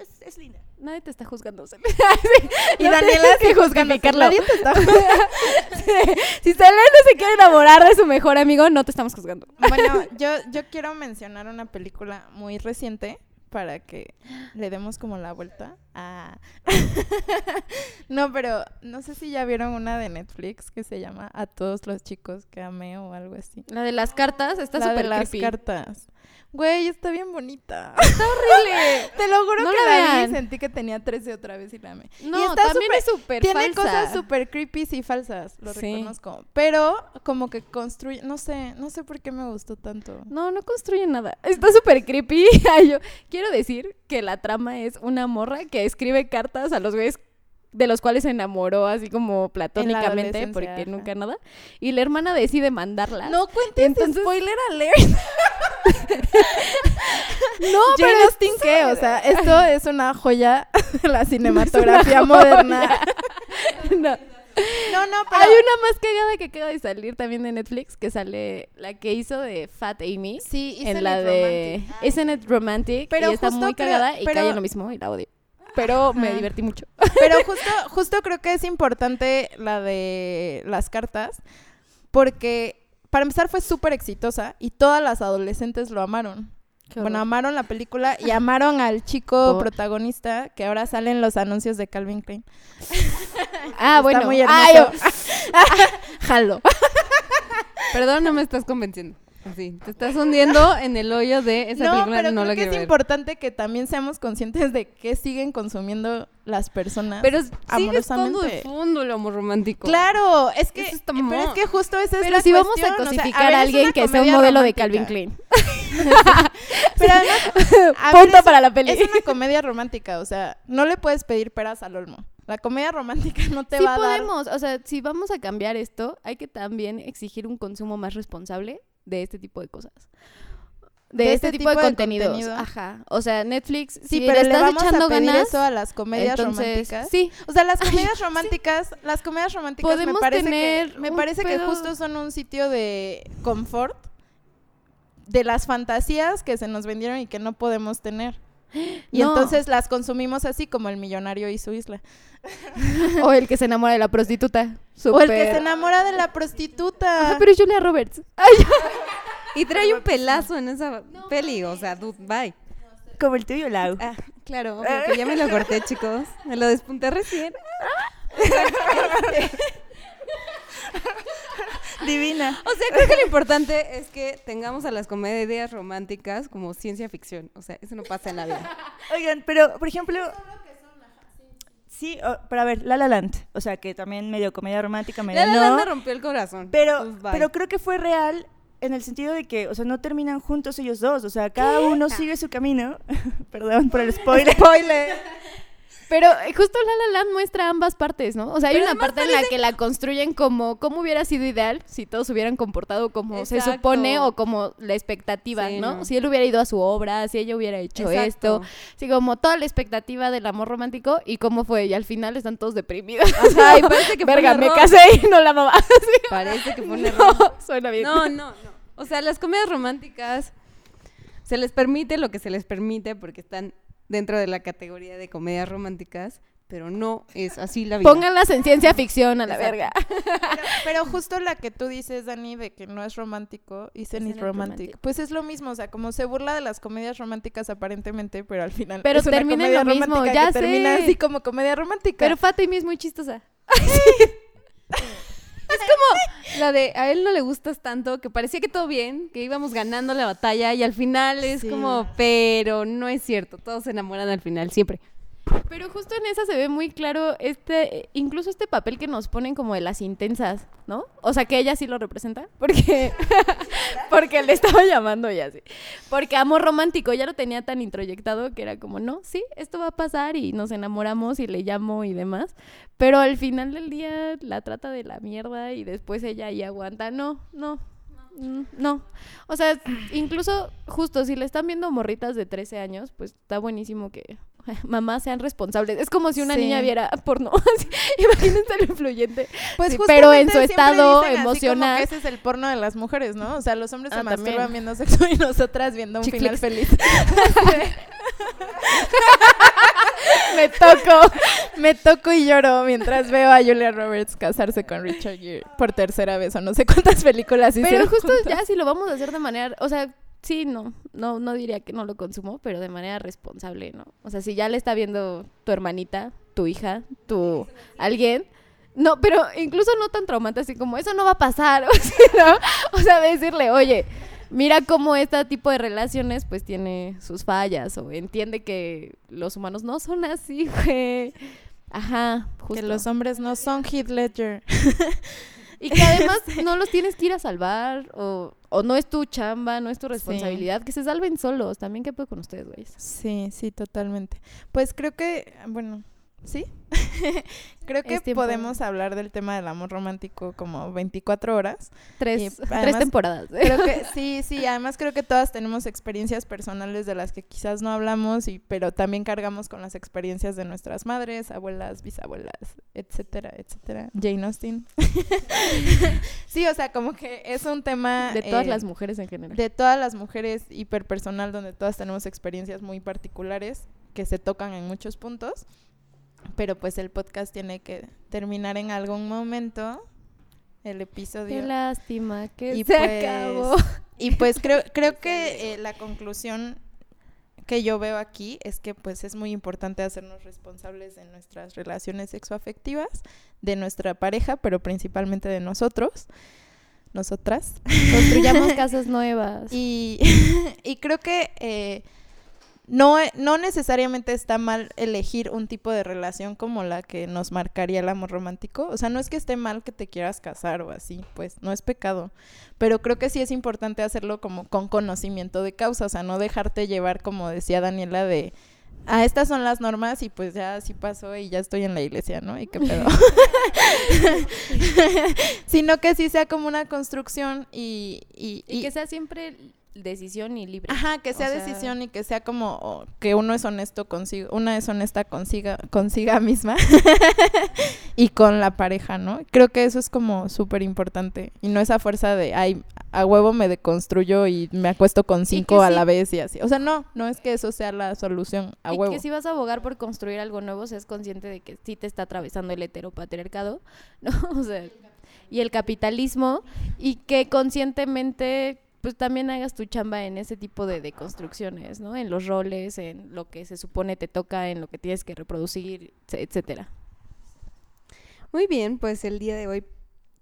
es, es linda.
Nadie te está juzgando. Selena.
Y Daniela
sí
sí
justificarlo.
Nadie te está
si Selena se quiere enamorar de su mejor amigo, no te estamos juzgando.
Bueno, yo, yo quiero mencionar una película muy reciente para que le demos como la vuelta. Ah. no, pero no sé si ya vieron una de Netflix que se llama A todos los chicos que amé o algo así.
La de las cartas está
la de
súper
las cartas. Güey, está bien bonita.
Está horrible.
Te lo juro
No
que
la
la vi
vean.
y sentí que tenía 13 otra vez y la amé.
No,
y está
también
súper-
es súper
Tiene
falsa.
cosas súper creepy y falsas, lo
Sí.
reconozco. Pero como que construye, no sé, no sé por qué me gustó tanto.
No, no construye nada. Está súper creepy. Ay, yo quiero decir que la trama es una morra que escribe cartas a los güeyes de los cuales se enamoró así como platónicamente porque
ajá.
nunca nada. Y la hermana decide mandarla.
No cuentes
Entonces-
spoiler alert.
no,
Jane
pero
Austen, ¿qué? O sea, esto es una joya de la cinematografía moderna.
no.
No, no, pero...
Hay una más cagada que acaba de salir también de Netflix que sale la que hizo de Fat Amy.
Sí, Isn't
en la
It
de
Romantic?
Isn't It Romantic
Pero
y está muy
creo-
cagada y
pero-
cae en lo mismo y la odio. Pero me divertí mucho.
Pero justo, justo creo que es importante la de las cartas, porque para empezar fue súper exitosa y todas las adolescentes lo amaron. Bueno, amaron la película y amaron al chico
Por-
protagonista que ahora salen los anuncios de Calvin Klein.
Ah, bueno.
muy
Ah,
hermoso.
Jalo.
Perdón, no me estás convenciendo. Sí, te estás hundiendo en el hoyo de esa
no,
película,
pero
no
creo
la
que es
ver.
importante que también seamos conscientes de qué siguen consumiendo las personas.
Pero sigue estando
amorosamente.
de fondo el amor romántico.
Claro, es que,
está
pero es que justo esa es
Pero
la
si vamos a
o sea,
cosificar
ver,
a alguien que sea un modelo de. Calvin Klein.
Pero además,
Punto
es-
para la peli.
Es una comedia romántica, o sea, no le puedes pedir peras al olmo. La comedia romántica no te
sí
va a dar...
podemos, o sea, si vamos a cambiar esto, hay que también exigir un consumo más responsable de este tipo de cosas. De, este, tipo, de, contenidos.
contenido.
Ajá. O sea, Netflix,
Sí,
si
pero
le
le
estás
vamos
echando
a pedir
ganas,
eso a las comedias
entonces,
románticas.
Sí,
O sea, las comedias románticas, las comedias románticas me parece
tener
que me parece que justo son un sitio de confort de las fantasías que se nos vendieron y que no podemos tener. Y
No.
entonces las consumimos así como el millonario y su isla.
o el que se enamora de la prostituta.
O el que se enamora de la prostituta.
Ajá, pero es Julia Roberts.
Y trae un pelazo en esa peli, o sea, dude, bye.
Como el tuyo, Lau.
Ah, claro, obvio que ya me lo corté, chicos. Me lo despunté recién.
Divina.
O sea, creo que lo importante es que tengamos a las comedias románticas como ciencia ficción. O sea, eso no pasa en la vida.
Oigan, pero, por ejemplo... Sí, o- pero a ver, La La Land, o sea, que también medio comedia romántica, medio
La La
no,
Land me rompió el corazón.
pero,
Pues,
pero creo que fue real en el sentido de que, o sea, no terminan juntos ellos dos, o sea, cada uno sigue su camino. Perdón por el spoiler.
Pero eh, justo La La Land muestra ambas partes, ¿no? O sea, hay
Pero
una parte en la que la construyen como cómo hubiera sido ideal si todos hubieran comportado como se supone o como la expectativa,
Sí,
¿no?
no.
Si él hubiera ido a su obra, si ella hubiera hecho
Exacto.
esto, así como toda la expectativa del amor romántico y cómo fue y al final están todos deprimidos.
Y parece que
Verga, me casé y no la mamá.
Parece que fue un error.
no, suena bien.
No, no, no. O sea, las comedias románticas se les permite lo que se les permite porque están dentro de la categoría de comedias románticas, pero no es así la vida.
Pónganlas en ciencia ficción a la
Exacto.
verga.
Pero, pero justo la que tú dices, Dani, de que no es romántico, Isn't it romantic.
romantic.
Pues es lo mismo, o sea, como se burla de las comedias románticas aparentemente, pero al final
Pero
es una comedia
lo mismo,
romántica
ya
que termina así como comedia romántica.
Pero Fátima es muy chistosa.
La de a él no le gustas tanto, que parecía que todo bien, que íbamos ganando la batalla y al final es
Sí.
como, pero no es cierto, todos se enamoran al final, siempre.
Pero justo en esa se ve muy claro este, incluso este papel que nos ponen como de las intensas, ¿no? O sea, que ella sí lo representa, porque, porque le estaba llamando ya así. Porque amor romántico ya lo tenía tan introyectado que era como, no, sí, esto va a pasar y nos enamoramos y le llamo y demás. Pero al final del día la trata de la mierda y después ella ahí aguanta. No, no. mm, No, o sea, incluso justo si le están viendo morritas de 13 años, pues está buenísimo que mamás sean responsables. Es como si una
Sí.
niña viera porno. Imagínense lo influyente.
Pues
Sí, pero en su estado emocional.
que ese es el porno de las mujeres, ¿no? O sea, los hombres se
Ah, también.
masturban viendo sexo y nosotras viendo un
Chick
final feliz. me toco, me toco y lloro mientras veo a Julia Roberts casarse con Richard Gere por tercera vez o no sé cuántas películas
Pero
hicieron
justo
juntos.
ya si lo vamos a hacer de manera, o sea, sí, no, no, no diría que no lo consumo, pero de manera responsable, ¿no? O sea, si ya le está viendo tu hermanita, tu hija, tu alguien, no, pero incluso no tan traumante así como eso no va a pasar, o sea, ¿no? O sea, decirle, oye, mira cómo este tipo de relaciones pues tiene sus fallas o entiende que los humanos no son así, güey. Ajá, justo.
Que los hombres no son Heath Ledger.
Y que además no los tienes que ir a salvar o, o no es tu chamba, no es tu responsabilidad, que se salven solos. También qué puedo con ustedes, güeyes.
Sí, sí, totalmente. Pues creo que, bueno, ¿sí? creo que podemos hablar del tema del amor romántico como 24 horas.
Tres, tres temporadas.
Creo que sí, sí, además creo que todas tenemos experiencias personales de las que quizás no hablamos, y, pero también cargamos con las experiencias de nuestras madres, abuelas, bisabuelas, etcétera, etcétera. Jane Austen. sí, o sea, como que es un tema
de todas
eh,
las mujeres en general.
de todas las mujeres hiperpersonal donde todas tenemos experiencias muy particulares que se tocan en muchos puntos. Pero pues el podcast tiene que terminar en algún momento el episodio.
Qué lástima que
Y
se
pues,
acabó.
Y pues creo, creo que eh, la conclusión que yo veo aquí es que pues es muy importante hacernos responsables de nuestras relaciones sexoafectivas, de nuestra pareja, pero principalmente de nosotros, nosotras.
Construyamos casas nuevas.
Y, y creo que eh, no, no necesariamente está mal elegir un tipo de relación como la que nos marcaría el amor romántico. O sea, no es que esté mal que te quieras casar o así, pues no es pecado. Pero creo que sí es importante hacerlo como con conocimiento de causa, o sea, no dejarte llevar, como decía Daniela, de... Ah, estas son las normas y pues ya así pasó y ya estoy en la iglesia, ¿no? Y qué pedo. Sino que sí sea como una construcción y... y,
y que sea siempre decisión y libre.
Ajá, que
O
sea,
sea-
decisión y que sea como oh, que uno es honesto consigo, una es honesta consiga, consiga misma y con la pareja, ¿no? Creo que eso es como súper importante y no esa fuerza de, ay, a huevo me deconstruyo y me acuesto con cinco a
sí-
la vez y así. O sea, no, no es que eso sea la solución a
y
huevo.
que si vas a abogar por construir algo nuevo, seas consciente de que sí te está atravesando el heteropatriarcado, ¿no? O sea, y el capitalismo, y que conscientemente pues también hagas tu chamba en ese tipo de deconstrucciones, ¿no? En los roles, en lo que se supone te toca, en lo que tienes que reproducir, etc- etcétera.
Muy bien, pues el día de hoy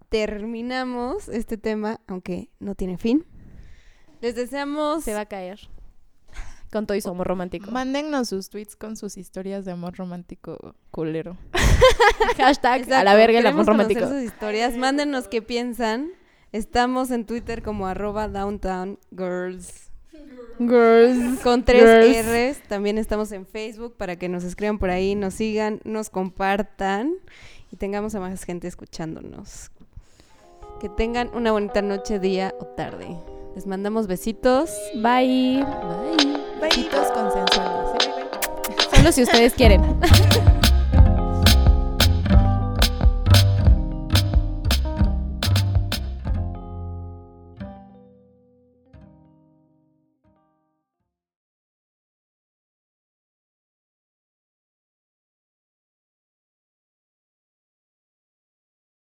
terminamos este tema, aunque no tiene fin. Les deseamos
Se va a caer. Con todo y su amor romántico.
Mándennos sus tweets con sus historias de amor romántico culero.
Hashtag a
Exacto,
la verga el amor romántico.
sus historias. Mándenos qué piensan. Estamos en Twitter como arroba downtown girls.
Girls.
Con tres
Girls.
R's. También estamos en Facebook para que nos escriban por ahí, nos sigan, nos compartan y tengamos a más gente escuchándonos. Que tengan una bonita noche, día o tarde. Les mandamos besitos.
Bye.
Besitos consensuales. ¿sí, bebé?
Solo si ustedes quieren.